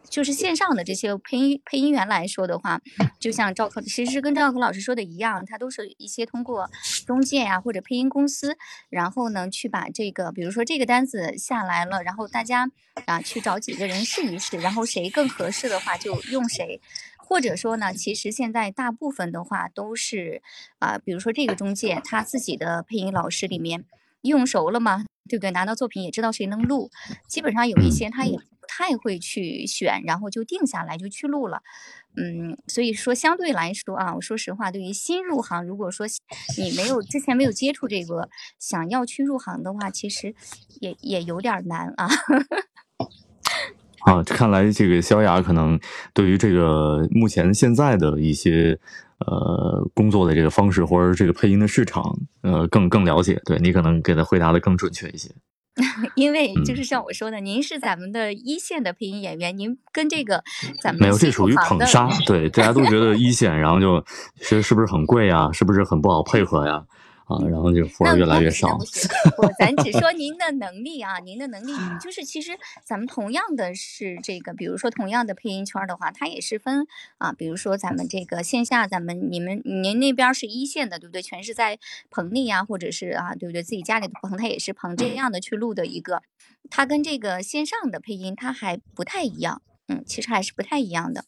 就是线上的这些配音配音员来说的话，就像赵科，其实跟赵科老师说的一样，他都是一些通过中介呀、或者配音公司，然后呢去把这个，比如说这个单子下来了，然后大家啊去找几个人试一试，然后谁更合适的话就用谁。或者说呢，其实现在大部分的话都是啊、比如说这个中介他自己的配音老师里面用熟了嘛，对不对？拿到作品也知道谁能录，基本上有一些他也不太会去选，然后就定下来就去录了。嗯，所以说相对来说啊，我说实话，对于新入行，如果说你没有之前没有接触这个，想要去入行的话，其实也也有点难啊。啊，看来这个萧雅可能对于这个目前现在的一些呃工作的这个方式，或者这个配音的市场，呃更更了解。对你可能给他回答的更准确一些。因为就嗯是像我说的，您是咱们的一线的配音演员，您跟这个咱们没有，这属于捧杀。对，大家都觉得一线，然后就其实是不是很贵呀？是不是很不好配合呀？啊，然后就活儿越来越少 <laughs> 咱只说您的能力啊，您的能力就是其实咱们同样的是这个，比如说同样的配音圈儿的话，它也是分啊，比如说咱们这个线下，咱们你们您那边是一线的，对不对？全是在棚里呀，或者是啊，对不对？自己家里的棚，它也是棚这样的去录的一个，它跟这个线上的配音它还不太一样，嗯，其实还是不太一样的。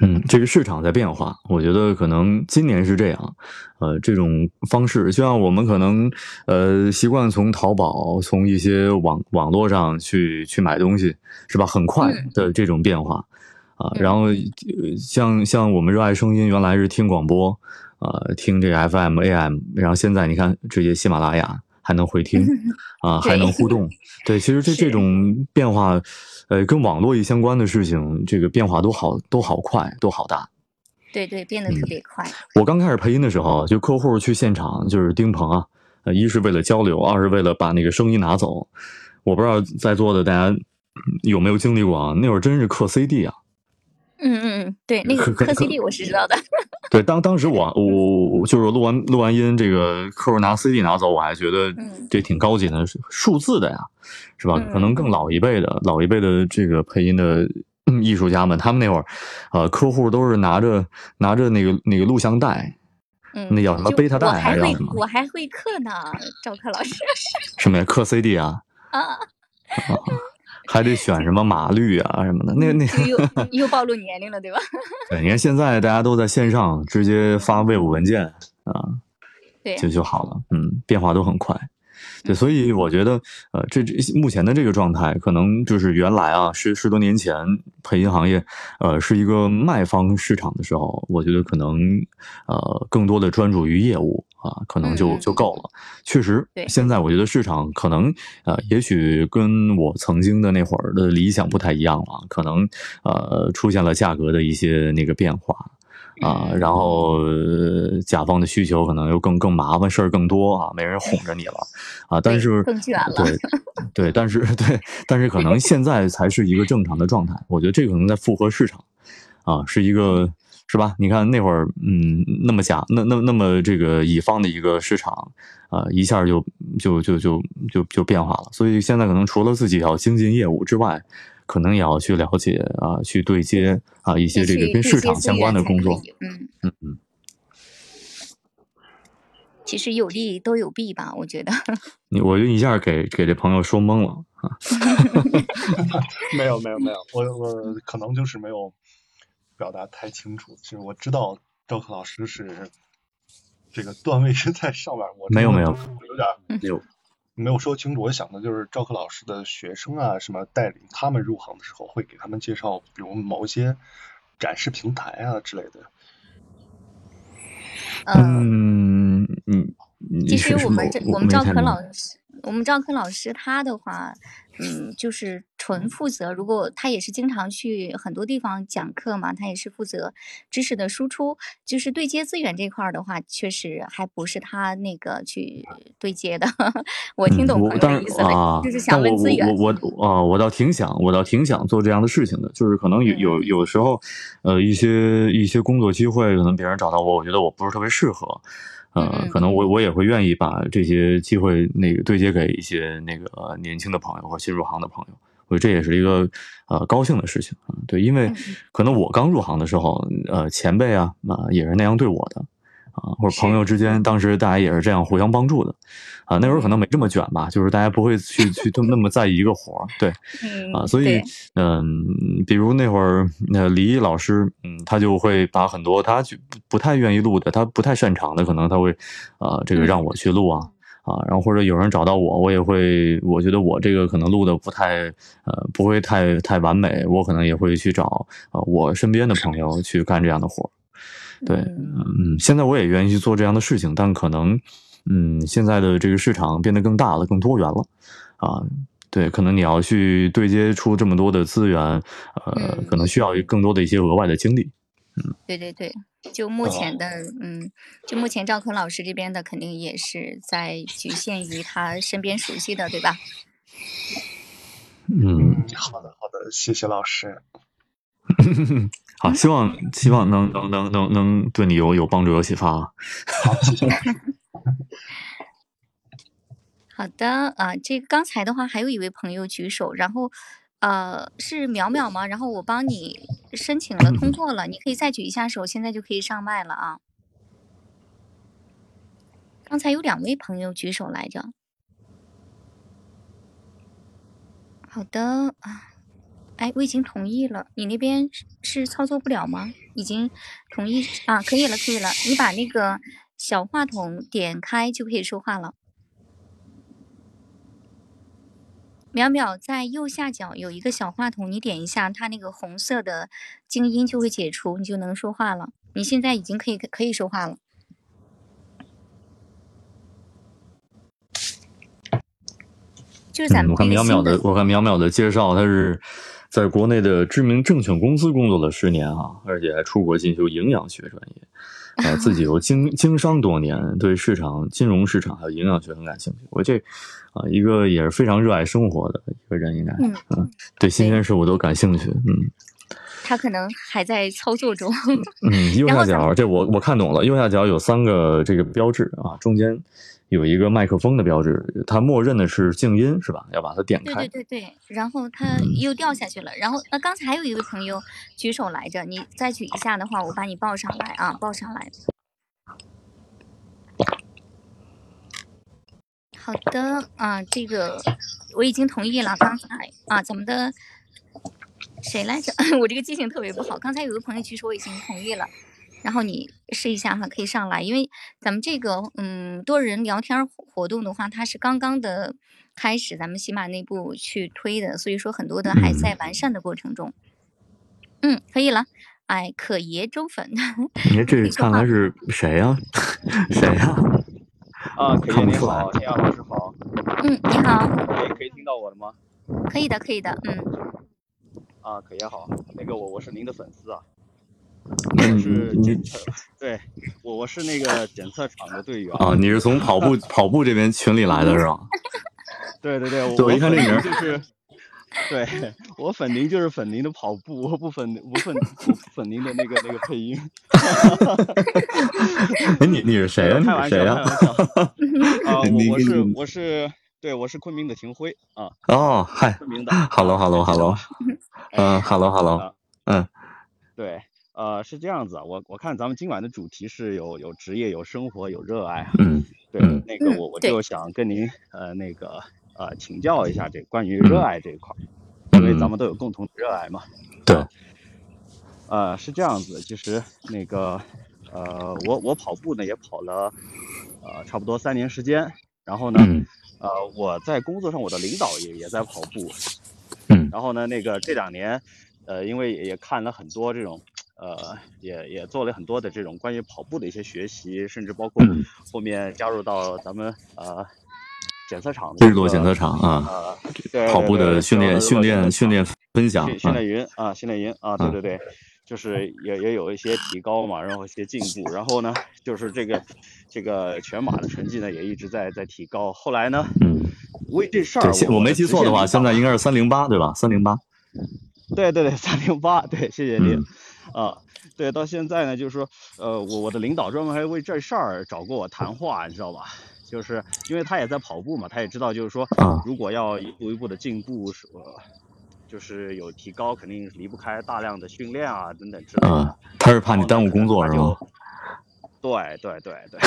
嗯，这个市场在变化，我觉得可能今年是这样，呃，这种方式，就像我们可能呃习惯从淘宝、从一些网网络上去去买东西，是吧？很快嗯的这种变化啊、嗯然后、呃像像我们热爱声音，原来是听广播，呃，听这个 FM、AM，然后现在你看直接喜马拉雅还能回听 <laughs> 啊、还能互动，对，其实这这种变化。呃，跟网络一相关的事情，这个变化都好都好快，都好大。对对，变得特嗯别快。我刚开始配音的时候，就客户去现场就是丁鹏啊，呃，一是为了交流，二是为了把那个声音拿走。我不知道在座的大家嗯有没有经历过啊？那会儿真是刻 CD 啊。嗯嗯嗯，对，那个磕可可可 CD 我是知道的。<laughs> 对，当当时我我我就是录完录完音，这个客户拿 CD 拿走，我还觉得嗯。这挺高级的，数字的呀，是吧？可能更老一辈的老一辈的这个配音的嗯艺术家们，他们那会儿，呃，客户都是拿着拿着那个那个录像带，嗯，那叫什么贝塔带还是什么我还会刻呢，赵克老师。<laughs> 什么呀，刻 CD 啊，啊，还得选什么码率啊什么的。那那又 <laughs> 又暴露年龄了，对吧？<laughs> 对，你看现在大家都在线上直接发 Wave 文件啊，对，就就好了。嗯，变化都很快。对，所以我觉得，呃，这这目前的这个状态，可能就是原来啊，十十多年前配音行业，呃，是一个卖方市场的时候，我觉得可能，呃，更多的专注于业务啊，可能就嗯就够了。确实，现在我觉得市场可能，呃，也许跟我曾经的那会儿的理想不太一样了，可能，呃，出现了价格的一些那个变化。啊，嗯然后、呃甲方的需求可能又更更麻烦，事儿更多啊，没人哄着你了 <laughs> 啊。但是更卷了对 <laughs> 对，但是 <laughs> 对，但是可能现在才是一个正常的状态。我觉得这可能在复合市场啊，是一个是吧？你看那会儿，嗯，那么甲那那那么这个乙方的一个市场啊，一下就就就就就就变化了。所以现在可能除了自己要精进业务之外，可能也要去了解啊，去对接啊一些这个跟市场相关的工作。。嗯，嗯嗯。其实有利都有弊吧，我觉得。<laughs> 你我就一下给给这朋友说懵了 <laughs> <laughs> 啊。没有没有没有，我我可能就是没有表达太清楚。其实我知道赵克老师是这个段位是在上面，<laughs> 我没有没有有点没有没有说清楚。我想的就是赵克老师的学生啊，什么带领他们入行的时候，会给他们介绍，比如某一些展示平台啊之类的。嗯，嗯，其实我们这我们赵科没太明老师，我们赵克老师他的话，嗯，就是纯负责。如果他也是经常去很多地方讲课嘛，他也是负责知识的输出。就是对接资源这块儿的话，确实还不是他那个去对接的。<laughs> 我听嗯懂朋友我当然的意思了，啊，就是想问资源。我我我啊，我倒挺想，我倒挺想做这样的事情的。就是可能有有嗯有时候，呃，一些一些工作机会，可能别人找到我，我觉得我不是特别适合，呃，嗯可能我我也会愿意把这些机会那个对接给一些那个呃年轻的朋友或新入行的朋友。我觉得这也是一个呃高兴的事情啊，对，因为嗯。可能我刚入行的时候，呃，前辈啊啊也是那样对我的，啊，或者朋友之间，当时大家也是这样互相帮助的，啊，那时候可能没这么卷吧，就是大家不会去去那么在意一个活儿，对，嗯。啊，所以对。嗯，比如那会儿那李毅老师，嗯，他就会把很多他就不不太愿意录的，他不太擅长的，可能他会啊这个让我去录啊。啊，然后或者有人找到我，我也会，我觉得我这个可能录的不太，呃，不会太太完美，我可能也会去找呃我身边的朋友去干这样的活儿。对，嗯嗯，现在我也愿意去做这样的事情，但可能，嗯，现在的这个市场变得更大了，更多元了，啊，对，可能你要去对接出这么多的资源，呃，嗯可能需要更多的一些额外的精力。对对对，就目前的，嗯，就目前赵坤老师这边的，肯定也是在局限于他身边熟悉的，对吧？嗯，好的好的，谢谢老师。<laughs> 好，希望希望能能能能能对你有有帮助有启发啊。好，谢谢。<laughs> 好的，啊、这个刚才的话还有一位朋友举手，然后，呃，是淼淼吗？然后我帮你申请了，通过了，你可以再举一下手，现在就可以上麦了啊。刚才有两位朋友举手来着。好的啊，哎，我已经同意了，你那边是是操作不了吗？已经同意啊，可以了，可以了，你把那个小话筒点开就可以说话了。淼淼在右下角有一个小话筒，你点一下，它那个红色的静音就会解除，你就能说话了。你现在已经可以可以说话了。就是咱嗯，们我看淼淼的，我看淼淼的介绍，他是在国内的知名证券公司工作了十年啊，而且还出国进修营养学专业，<laughs> 呃，自己有经经商多年，对市场、金融市场还有营养学很感兴趣。我这啊、一个也是非常热爱生活的一个人，应该嗯嗯，对新鲜事物都感兴趣，嗯他可能还在操作中。嗯，<laughs> 右下角这我我看懂了，右下角有三个这个标志啊，中间有一个麦克风的标志，它默认的是静音是吧？要把它点开。对对对，然后它又掉下去了。然后呃，刚才还有一位朋友举手来着，你再举一下的话，我把你报上来啊，报上来。好的啊，这个我已经同意了。刚才啊，咱们的谁来着？<laughs> 我这个记性特别不好。刚才有个朋友举手，我已经同意了。然后你试一下哈，可以上来，因为咱们这个嗯多人聊天活动的话，它是刚刚的开始，咱们喜马内部去推的，所以说很多的还在完善的过程中。嗯，可以了。哎，可爷周粉，这看来是谁呀、谁呀、<laughs> 啊，可看不出来爷你好，天阳老师好，嗯，你好，可以可以听到我的吗？可以的，可以的，嗯，啊，可爷好，那个我我是您的粉丝啊，对我我是那个检测场的队员啊，你是从跑步 <laughs> 跑步这边群里来的是吧？对对对，我一看这粉名儿就是，对我粉您就是粉您的跑步，我不粉不粉不粉您的那个那个配音，<laughs> 哎，你你是谁呀、你是谁呀、啊，<laughs> 你我我是我是对我是昆明的秦辉啊，哦，嗨昆明的，hello hello hello，嗯，hello hello，啊嗯，对呃，是这样子啊，我我看咱们今晚的主题是有有职业、有生活、有热爱啊。嗯对，嗯那个我我就想跟您呃那个呃请教一下这关于热爱这一块儿，因为咱们都有共同的热爱嘛。对，呃，是这样子，其实那个呃我我跑步呢也跑了呃差不多三年时间，然后呢嗯呃我在工作上我的领导也也在跑步，嗯然后呢，那个这两年，呃，因为也也看了很多这种，呃，也也做了很多的这种关于跑步的一些学习，甚至包括嗯后面加入到咱们呃检测场的日落检测场啊，呃跑步的训练训练训练分享训练营啊，训练营啊，对嗯对对，就是也也有一些提高嘛，然后一些进步，然后呢，就是这个这个全马的成绩呢也一直在在提高。后来呢，嗯，为这事儿我没记错的话，现在应该该是三零八对吧？三零八，对对对，三零八，对，谢谢您。嗯啊，对，到现在呢，就是说，呃，我我的领导专门还为这事儿找过我谈话，你知道吧？就是因为他也在跑步嘛，他也知道，就是说，啊如果要一步一步的进步，是呃，就是有提高，肯定离不开大量的训练啊，等等之类的。啊，他是怕你耽误工作是吗？？对对对对，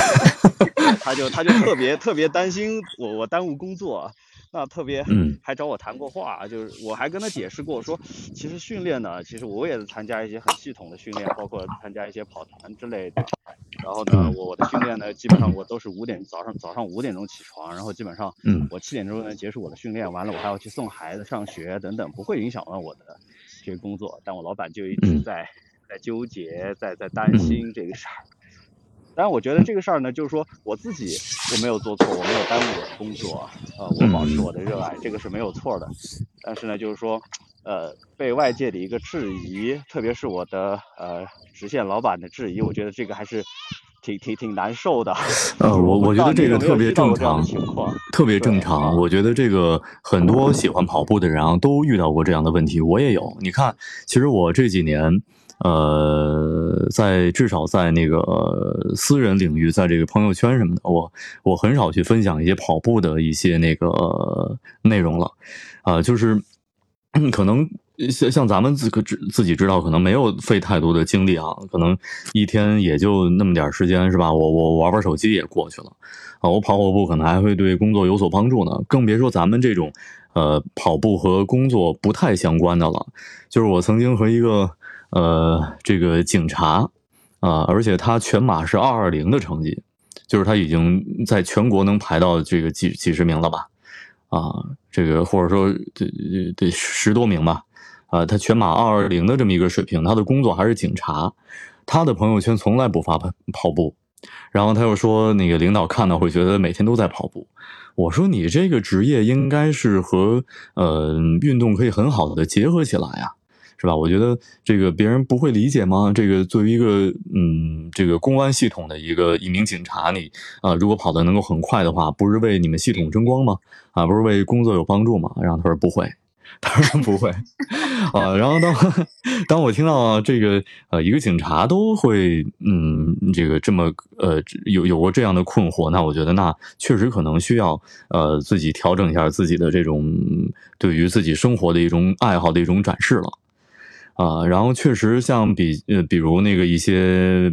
他就他就特别特别担心我我耽误工作，那特别嗯还找我谈过话，就是我还跟他解释过说，其实训练呢，其实我也是参加一些很系统的训练，包括参加一些跑团之类的。然后呢，嗯我我的训练呢，基本上我都是五点早上早上五点钟起床，然后基本上嗯我七点钟呢结束我的训练，完了我还要去送孩子上学等等，不会影响到我的这个工作。但我老板就一直嗯在、在纠结，在在担心这个事儿。但是我觉得这个事儿呢，就是说我自己我没有做错，我没有耽误我的工作，呃，我保持我的热爱，这个是没有错的。但是呢，就是说，呃，被外界的一个质疑，特别是我的呃直线老板的质疑，我觉得这个还是挺挺挺难受的。呃，<laughs> 我我觉得这个特别正常特别正常。我觉得这个很多喜欢跑步的人啊，都遇到过这样的问题，我也有。你看，其实我这几年，呃，在至少在那个私人领域，在这个朋友圈什么的，我我很少去分享一些跑步的一些那个内容了，啊、就是可能像像咱们自个自自己知道，可能没有费太多的精力啊，可能一天也就那么点时间，是吧？我我玩玩手机也过去了。啊，我跑跑步可能还会对工作有所帮助呢，更别说咱们这种，呃，跑步和工作不太相关的了。就是我曾经和一个呃这个警察啊、而且他全马是二二零的成绩，就是他已经在全国能排到这个几几十名了吧？啊，这个或者说得得十多名吧？啊，他全马二二零的这么一个水平，他的工作还是警察，他的朋友圈从来不发跑跑步。然后他又说，那个领导看到会觉得每天都在跑步。我说你这个职业应该是和呃运动可以很好的结合起来呀，是吧？我觉得这个别人不会理解吗？这个作为一个嗯这个公安系统的一个一名警察，你啊、如果跑得能够很快的话，不是为你们系统争光吗？啊，不是为工作有帮助吗？然后他说不会。<laughs> 当然不会，啊，然后当 <laughs> 当我听到这个呃一个警察都会嗯这个这么呃有有过这样的困惑，那我觉得那确实可能需要呃自己调整一下自己的这种对于自己生活的一种爱好的一种展示了。啊，然后确实像比呃，比如那个一些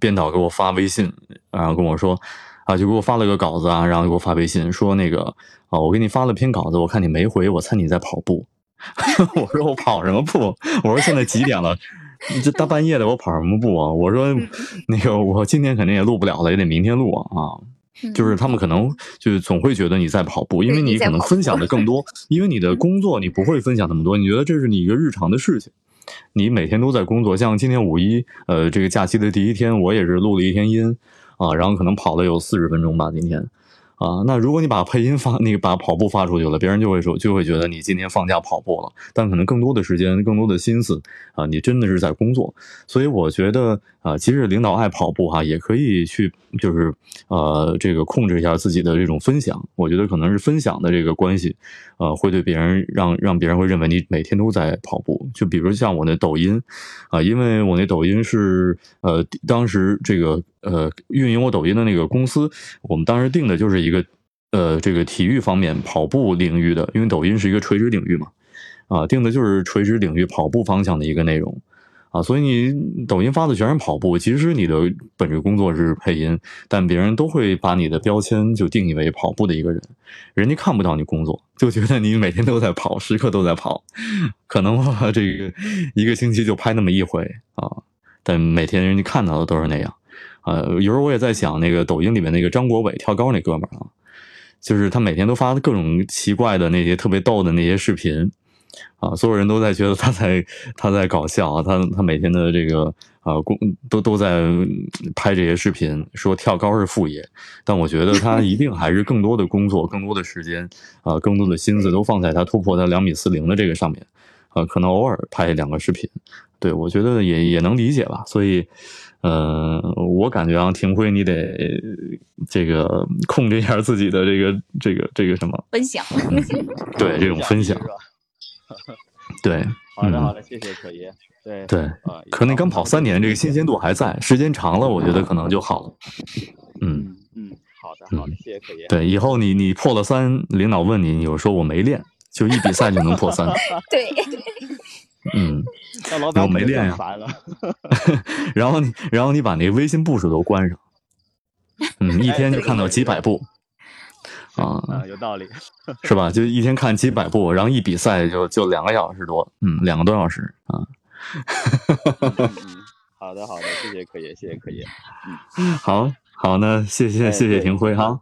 编导给我发微信，然后跟我说，啊，就给我发了个稿子啊，然后给我发微信说那个啊，我给你发了篇稿子，我看你没回，我猜你在跑步。<laughs> 我说我跑什么步？我说现在几点了？<laughs> 这大半夜的我跑什么步啊？我说 <laughs> 那个我今天肯定也录不了了，也得明天录啊啊。就是他们可能就是总会觉得你在跑步，因为你可能分享的更多，因为你的工作你不会分享那么多，你觉得这是你一个日常的事情，你每天都在工作。像今天五一，呃，这个假期的第一天，我也是录了一天音啊，然后可能跑了有四十分钟吧，今天。啊，那如果你把配音发那个把跑步发出去了，别人就会说就会觉得你今天放假跑步了，但可能更多的时间、更多的心思啊，你真的是在工作。所以我觉得啊，即使领导爱跑步哈、也可以去就是呃这个控制一下自己的这种分享。我觉得可能是分享的这个关系，呃，会对别人让让别人会认为你每天都在跑步。就比如像我那抖音啊，因为我那抖音是呃当时这个呃运营我抖音的那个公司，我们当时定的就是一一个呃这个体育方面跑步领域的，因为抖音是一个垂直领域嘛，啊，定的就是垂直领域跑步方向的一个内容。啊，所以你抖音发的全是跑步，其实你的本职工作是配音，但别人都会把你的标签就定义为跑步的一个人，人家看不到你工作，就觉得你每天都在跑，时刻都在跑，可能吧这个一个星期就拍那么一回啊，但每天人家看到的都是那样，呃，有时候我也在想，那个抖音里面那个张国伟跳高那哥们儿啊，就是他每天都发各种奇怪的那些特别逗的那些视频。啊，所有人都在觉得他在他在搞笑啊，他他每天的这个啊工都都在拍这些视频，说跳高是副业，但我觉得他一定还是更多的工作、更多的时间啊、更多的心思都放在他突破他两米四零的这个上面，啊，可能偶尔拍两个视频，对我觉得也也能理解吧。所以，呃，我感觉啊，廷辉你得这个控制一下自己的这个这个这个什么，分享。对这种分享？对，嗯好的好的，谢谢可爷。对对。啊，可能刚跑三年，这个新鲜度还在，时间长了，我觉得可能就好了。嗯，嗯嗯，好的好的，谢谢可爷。对，以后你你破了三，领导问你，你就说我没练，就一比赛就能破三。<laughs> 对，<laughs> 嗯，<laughs> 那老板可能我没练呀烦了。<laughs> 然后你然后你把那个微信步数都关上，嗯，一天就看到几百步，啊，啊，有道理。是吧？就一天看几百步，然后一比赛就就两个小时多，嗯，两个多小时啊。嗯 <laughs> 嗯，好的好的，谢谢可爷，谢谢可爷。好好，那谢谢哎谢谢对廷辉哈。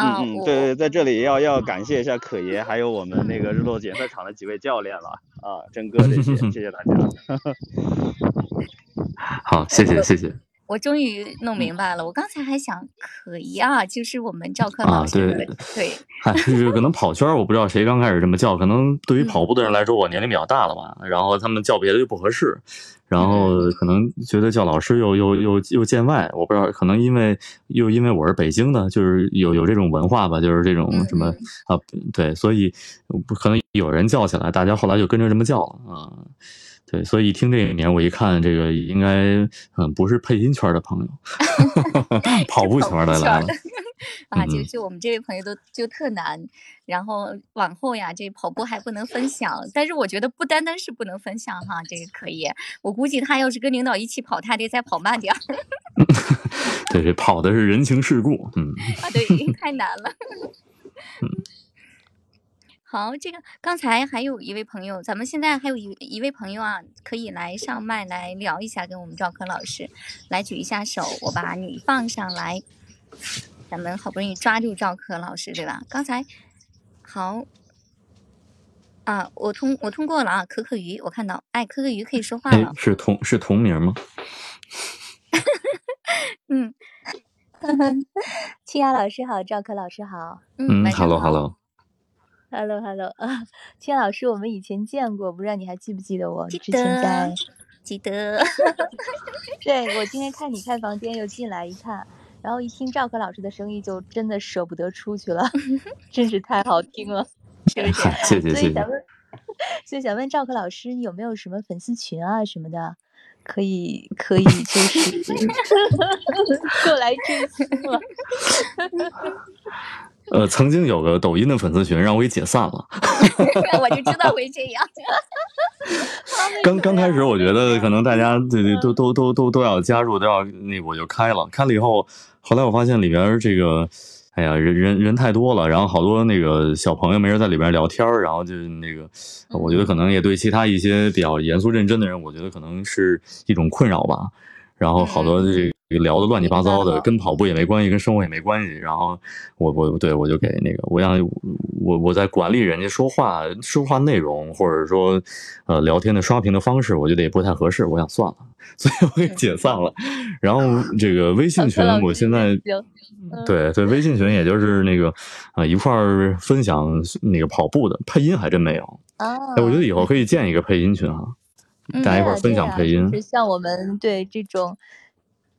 啊，嗯嗯，对对，在这里要要感谢一下可爷，还有我们那个日落检测场的几位教练了啊，真哥这些，<laughs> 谢谢大家。<laughs> 好，谢谢谢谢。我终于弄明白了，我刚才还想可疑啊，就是我们赵科啊老师的对对嗨，就是可能跑圈儿，我不知道谁刚开始这么叫，可能对于嗯跑步的人来说，我年龄比较大了吧，然后他们叫别的就不合适，然后嗯可能觉得叫老师又又又又见外，我不知道，可能因为又因为我是北京的，就是有有这种文化吧，就是这种什么嗯啊，对，所以不可能有人叫起来，大家后来就跟着这么叫了啊。对，所以一听这个名，我一看这个应该嗯不是配音圈的朋友，<laughs> 跑步圈的来了。<laughs> 啊，就嗯就我们这位朋友都就特难，然后往后呀，这跑步还不能分享，但是我觉得不单单是不能分享哈，这个可以，我估计他要是跟领导一起跑，他得再跑慢点儿 <laughs> 对，这跑的是人情世故，嗯。啊，对，太难了。<laughs> 好，这个刚才还有一位朋友，咱们现在还有一一位朋友啊，可以来上麦来聊一下，跟我们赵科老师来举一下手，我把你放上来，咱们好不容易抓住赵柯老师，对吧？刚才好啊，我通我通过了啊，可可鱼，我看到，哎，可可鱼可以说话哎了，，是同是同名吗？<laughs> 嗯清雅老师好，赵柯老师好嗯，嗯，hello 晚上好 hello，，Hello Hello 啊，清雅 <laughs> 老师，我们以前见过，不知道你还记不记得我？记之前在得，记得，<laughs> 对我今天看你开房间又进来一看，然后一听赵可老师的声音，就真的舍不得出去了，<laughs> 真是太好听了。<laughs> 是不是？<laughs> 谢谢谢谢所以想。问，所以想问赵可老师，你有没有什么粉丝群啊什么的，可以可以就是过来追星了？呃，曾经有个抖音的粉丝群，让我给解散了。我就知道会这样。刚刚开始，我觉得可能大家对对都都都都都要加入，都要那我就开了。开了以后，后来我发现里边这个，哎呀，人人人太多了，然后好多那个小朋友没人在里边聊天儿然后就那个，我觉得可能也对其他一些比较严肃认真的人，我觉得可能是一种困扰吧。然后好多这个聊的乱七八糟的，跟跑步也没关系，跟生活也没关系。然后我我对我就给那个，我让我我在管理人家说话说话内容，或者说呃聊天的刷屏的方式，我觉得也不太合适，我想算了，<laughs> 所以我给解散了。然后这个微信群我现在对对微信群，也就是那个啊、一块儿分享那个跑步的配音还真没有。啊，哎，我觉得以后可以建一个配音群哈，嗯大家一块儿分享配音就。是像我们对这种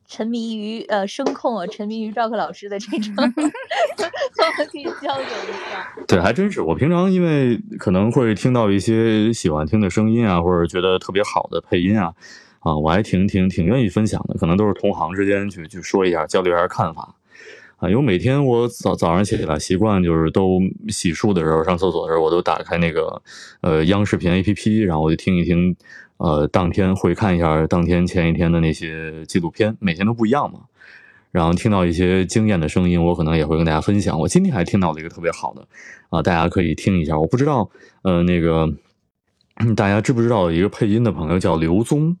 沉迷于呃声控啊，沉迷于赵克老师的这种，<laughs> 我们可以交流一下。对，还真是。我平常因为可能会听到一些喜欢听的声音啊，或者觉得特别好的配音啊，啊，我还挺挺挺愿意分享的。可能都是同行之间去去说一下，交流一下看法。啊，因为每天我早早上起来习惯就是都洗漱的时候、上厕所的时候，我都打开那个呃央视频 APP，然后我就听一听，呃，当天回看一下当天前一天的那些纪录片，每天都不一样嘛。然后听到一些惊艳的声音，我可能也会跟大家分享。我今天还听到了一个特别好的，啊，大家可以听一下。我不知道，呃，那个大家知不知道一个配音的朋友叫刘宗？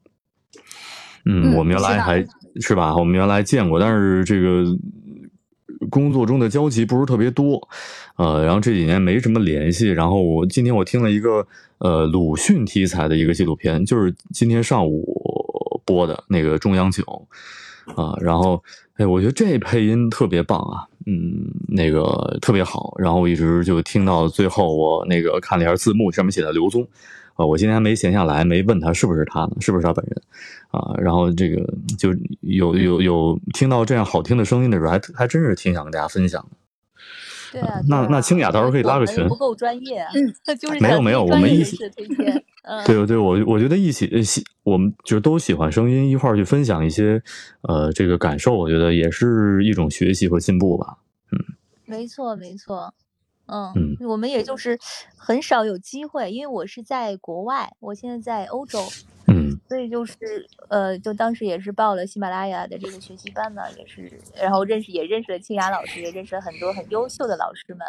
嗯，嗯我们原来还是吧，我们原来见过，但是这个工作中的交集不是特别多，呃，然后这几年没什么联系。然后我今天我听了一个呃鲁迅题材的一个纪录片，就是今天上午播的那个中央九啊，然后哎，我觉得这配音特别棒啊，嗯，那个特别好。然后我一直就听到最后，我那个看了一下字幕，上面写的刘宗。啊，我今天还没闲下来，没问他是不是他呢，是不是他本人啊？然后这个就有有有听到这样好听的声音的时候，还还真是挺想跟大家分享的。对啊，那那清雅到时候可以拉个群不够专业啊，嗯 <laughs> 就是没有没有我们一起士的推荐，嗯，对对，我我觉得一起呃喜，我们就是都喜欢声音，一块儿去分享一些呃这个感受，我觉得也是一种学习和进步吧。嗯没错没错，嗯嗯。我们也就是很少有机会，因为我是在国外，我现在在欧洲，嗯。所以就是呃，就当时也是报了喜马拉雅的这个学习班呢，也是，然后认识也认识了清雅老师，也认识了很多很优秀的老师们。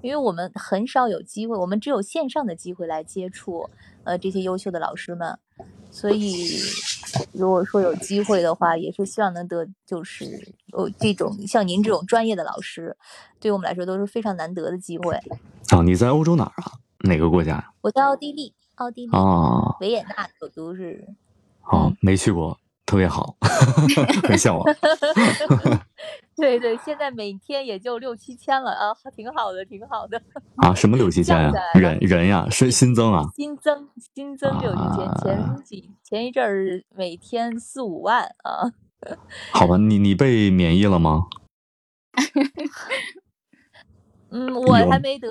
因为我们很少有机会，我们只有线上的机会来接触呃这些优秀的老师们，所以如果说有机会的话，也是希望能得就是哦这种像您这种专业的老师，对我们来说都是非常难得的机会。啊，你在欧洲哪儿啊？哪个国家呀？我在奥地利，奥地利啊，维也纳首都是哦嗯，没去过，特别好，<laughs> 很向往。<laughs> 对对，现在每天也就六七千了啊，挺好的，挺好的。啊，什么六七千呀降下来？了人人呀，是新增啊？新增新增六七千，啊前几前一阵儿每天四五万啊。好吧，你你被免疫了吗？<laughs> 嗯，我还没得，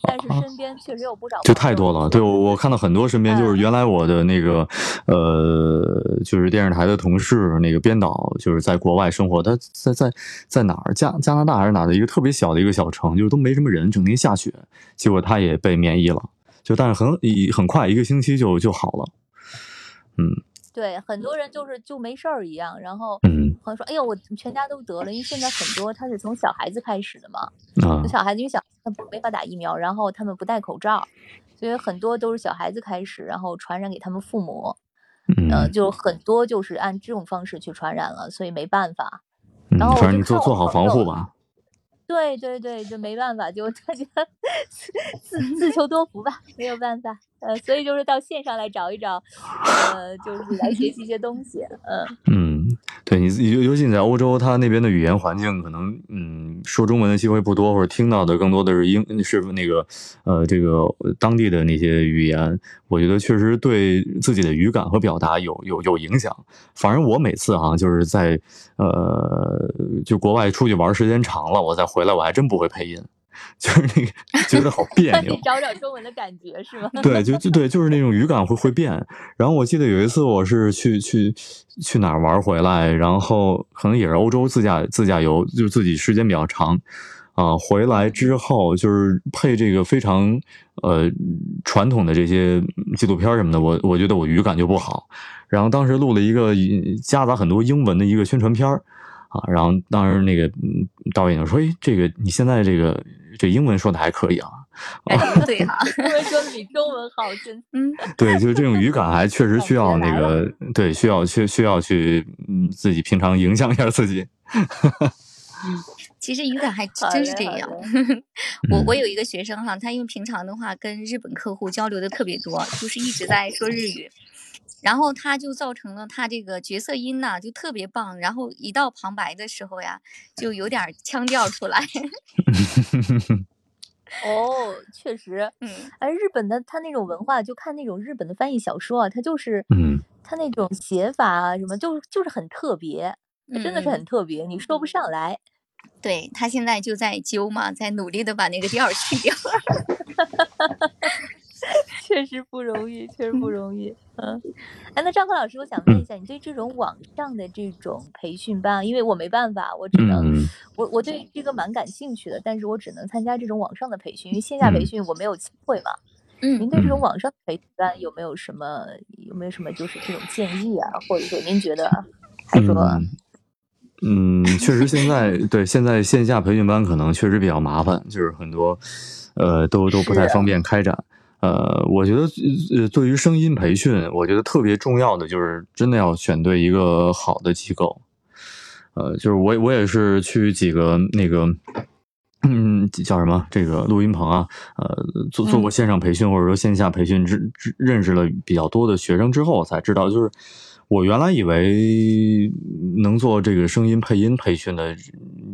但是身边确实有不少就太多了，对我我看到很多身边就是嗯。原来我的那个呃，就是电视台的同事，那个编导就是在国外生活，他在在在哪儿加加拿大还是哪的一个特别小的一个小城，就是都没什么人，整天下雪，结果他也被免疫了，就但是很很快一个星期就就好了，嗯对很多人就是就没事儿一样，然后嗯朋友说：“哎呦，我全家都得了。”因为现在很多他是从小孩子开始的嘛，啊小孩子因为小孩子没法打疫苗，然后他们不戴口罩，所以很多都是小孩子开始，然后传染给他们父母。呃，嗯就很多就是按这种方式去传染了，所以没办法。嗯，然后我反正你做做好防护吧，<laughs> 对对对，就没办法，就大家 <laughs> 自自求多福吧，没有办法。呃，所以就是到线上来找一找，呃，就是来学习一些东西。嗯，<laughs> 嗯，对你，尤尤其你在欧洲，它那边的语言环境可能，嗯，说中文的机会不多，或者听到的更多的是英是那个，呃，这个当地的那些语言，我觉得确实对自己的语感和表达有有有影响。反正我每次啊，就是在呃，就国外出去玩时间长了，我再回来，我还真不会配音，就是那个觉得好别扭。<laughs> 找找中文的感觉是吗？<laughs> 对，就就对，就是那种语感会会变。然后我记得有一次我是去去去哪儿玩回来，然后可能也是欧洲自驾自驾游，就自己时间比较长。啊，回来之后就是配这个非常呃传统的这些纪录片儿什么的，我我觉得我语感就不好。然后当时录了一个夹杂很多英文的一个宣传片儿啊，然后当时那个嗯导演就说：“哎，这个你现在这个这英文说的还可以啊。”哎，<laughs> 对哈，英文说的比中文好，真嗯，对，就是这种语感还确实需要那个，对，需要需需要去嗯自己平常影响一下自己。<laughs> 其实语感还真是这样。<laughs> 我我嗯有一个学生哈，他因为平常的话跟日本客户交流的特别多，就是一直在说日语，然后他就造成了他这个角色音呐、就特别棒，然后一到旁白的时候呀，就有点腔调出来。<laughs> 哦，确实。嗯，哎，日本的他那种文化，就看那种日本的翻译小说啊，他就是，嗯，他那种写法啊什么，就就是很特别，真的是嗯很特别，你说不上来。对他现在就在揪嘛，在努力的把那个调去掉。<laughs> <laughs> 确实不容易，确实不容易。嗯，哎，那张科老师，我想问一下，你对这种网上的这种培训班，因为我没办法，我只能，嗯我我对这个蛮感兴趣的，但是我只能参加这种网上的培训，因为线下培嗯训我没有机会嘛。嗯您对这种嗯网上培训班有没有什么有没有什么就是这种建议啊，或者说您觉得还说嗯，嗯，确实现在对现在线下培训班可能确实比较麻烦，就是很多呃都都不太方便开展。呃，我觉得呃，对于声音培训，我觉得特别重要的就是真的要选对一个好的机构。呃，就是我我也是去几个那个，嗯，叫什么这个录音棚啊，呃，做做过线上培训或者说线下培训之之认识了比较多的学生之后，才知道就是我原来以为能做这个声音配音培训的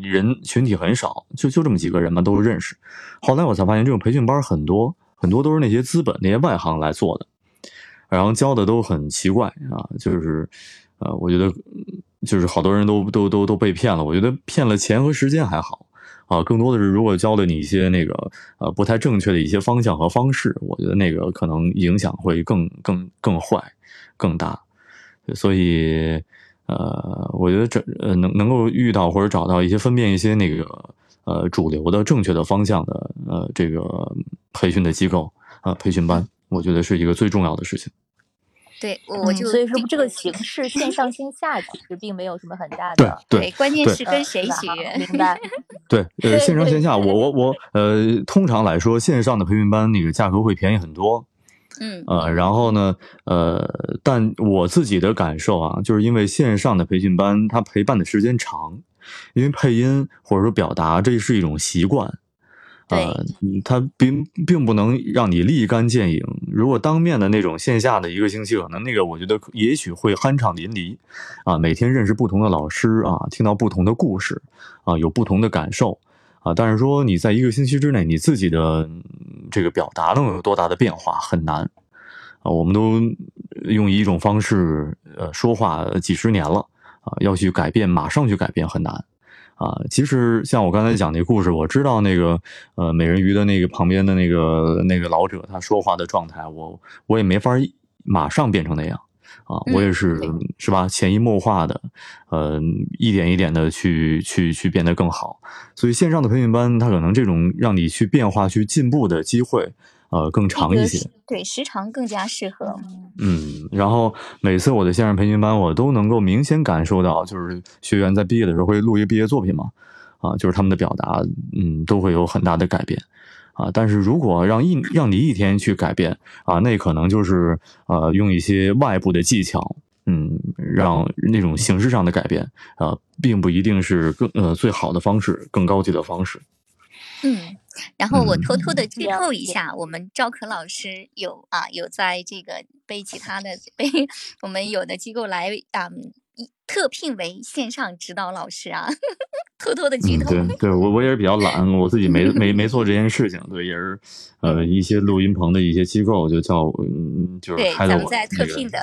人群体很少，就就这么几个人嘛，都认识。后来我才发现，这种培训班很多，很多都是那些资本、那些外行来做的，然后教的都很奇怪啊，就是呃，我觉得就是好多人都都都都被骗了。我觉得骗了钱和时间还好啊，更多的是如果教了你一些那个呃不太正确的一些方向和方式，我觉得那个可能影响会更更更坏、更大。所以呃，我觉得这呃能能够遇到或者找到一些分辨一些那个呃主流的正确的方向的呃这个培训的机构啊、呃、培训班，我觉得是一个最重要的事情。对，我我就嗯所以说这个形式线上 <laughs> 线下其实并没有什么很大的对对关键是跟谁学。<laughs> 明白？对，呃，对对线上线下，我我我，呃，通常来说，线上的培训班那个价格会便宜很多，嗯呃，然后呢，呃，但我自己的感受啊，就是因为线上的培训班，它陪伴的时间长，因为配音或者说表达，这是一种习惯，呃，嗯它并并不能让你立竿见影。如果当面的那种线下的一个星期，可能那个我觉得也许会酣畅淋漓，啊，每天认识不同的老师啊，听到不同的故事啊，有不同的感受啊。但是说你在一个星期之内，你自己的嗯这个表达能有多大的变化很难啊。我们都用一种方式呃说话几十年了啊，要去改变，马上去改变很难。啊，其实像我刚才讲那故事，我知道那个呃美人鱼的那个旁边的那个那个老者他说话的状态，我我也没法一马上变成那样啊，我也嗯是对是吧，潜移默化的，呃，一点一点的去去去变得更好。所以线上的培训班，它可能这种让你去变化、去进步的机会，呃，更长一些这个。对时长更加适合。嗯，然后每次我的线上培训班，我都能够明显感受到，就是学员在毕业的时候会录一个毕业作品嘛，啊，就是他们的表达，嗯，都会有很大的改变，啊，但是如果让一让你一天去改变，啊，那可能就是呃用一些外部的技巧，嗯，让那种形式上的改变，啊，并不一定是更呃最好的方式，更高级的方式。嗯，然后我嗯偷偷的剧透一下，我们赵可老师有啊有在这个被其他的被我们有的机构来啊、一特聘为线上指导老师啊，偷偷的剧嗯，透。对对，我我也是比较懒，我自己没 <laughs> 没没做这件事情，对，也是呃一些录音棚的一些机构就叫我，嗯，就是对，开了我咱们在特聘的，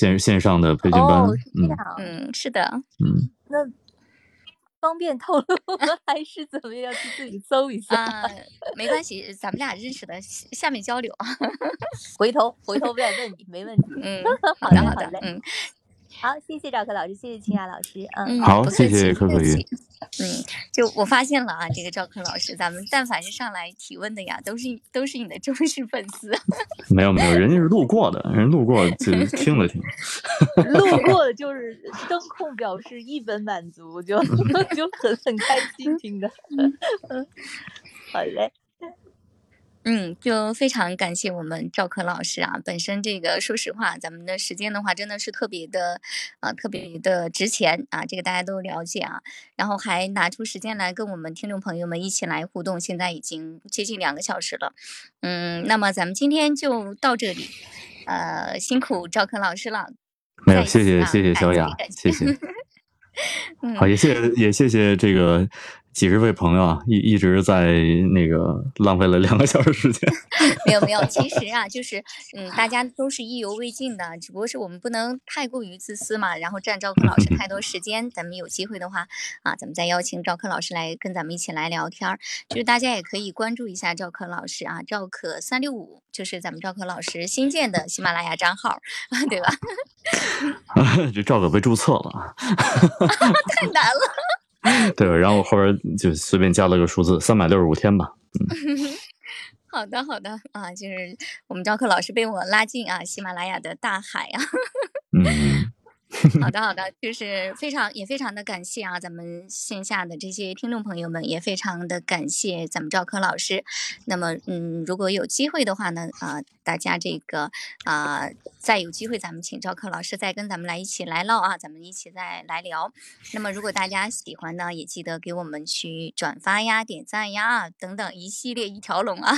线线上的 <laughs> 培训班嗯，嗯，是的，嗯，那方便透露吗？<laughs> 还是怎么样？去自己搜一下，啊、没关系，咱们俩认识的，下下面交流啊。<laughs> 回头回头再问你，没问题。嗯，好 <laughs> 好的，好的嗯好，谢谢赵克老师，谢谢清雅老师，嗯嗯，好谢谢气可可鱼不客气嗯，就我发现了啊，这个赵克老师，咱们但凡是上来提问的呀，都是都是你的忠实粉丝。<laughs> 没有没有，人家是路过的，人路过就 <laughs> 听了听，<laughs> 路过的就是声控表示一本满足，就就很很开心听的。嗯，好嘞，嗯，就非常感谢我们赵可老师啊！本身这个说实话，咱们的时间的话，真的是特别的啊、特别的值钱啊，这个大家都了解啊。然后还拿出时间来跟我们听众朋友们一起来互动，现在已经接近两个小时了。嗯，那么咱们今天就到这里，呃，辛苦赵可老师了。没有，谢谢谢谢小雅，谢谢。嗯好，也谢谢也谢谢这个几十位朋友啊，一一直在那个浪费了两个小时时间。<laughs> 没有没有，其实啊，<laughs> 就是嗯，大家都是意犹未尽的，只不过是我们不能太过于自私嘛，然后占赵克老师太多时间。咱们有机会的话啊，咱们再邀请赵克老师来跟咱们一起来聊天儿。就是大家也可以关注一下赵克老师啊，赵可三六五，就是咱们赵克老师新建的喜马拉雅账号，<laughs> 对吧？这赵可被注册了，太难了。<laughs> 对，然后后边就随便加了个数字，三百六十五天吧。嗯。<laughs> 好的，好的啊，就是我们赵克老师被我拉进啊喜马拉雅的大海啊。<laughs> 嗯。好的，好的，就是非常也非常的感谢啊，咱们线下的这些听众朋友们也非常的感谢咱们赵科老师。那么，嗯，如果有机会的话呢，啊，大家这个啊，再有机会咱们请赵科老师再跟咱们来一起来唠啊，咱们一起再来聊。那么，如果大家喜欢呢，也记得给我们去转发呀、点赞呀等等一系列一条龙啊。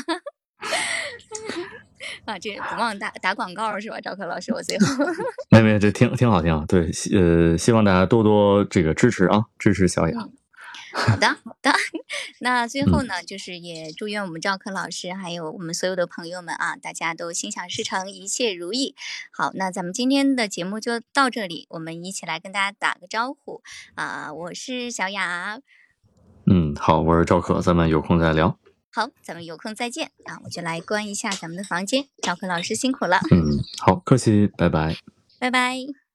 <laughs> 啊，这不忘打打广告是吧，赵克老师？我最后 <laughs> 没没，这挺挺好，挺好。对，呃，希望大家多多这个支持啊，支持小雅。好的，好的。<laughs> 那最后呢，就是也祝愿我们赵克老师还有我们所有的朋友们啊，大家都心想事成，一切如意。好，那咱们今天的节目就到这里，我们一起来跟大家打个招呼啊！我是小雅。嗯，好，我是赵可，咱们有空再聊。好，咱们有空再见啊！我就来关一下咱们的房间。赵坤老师辛苦了。嗯，好，客气，拜拜。拜拜。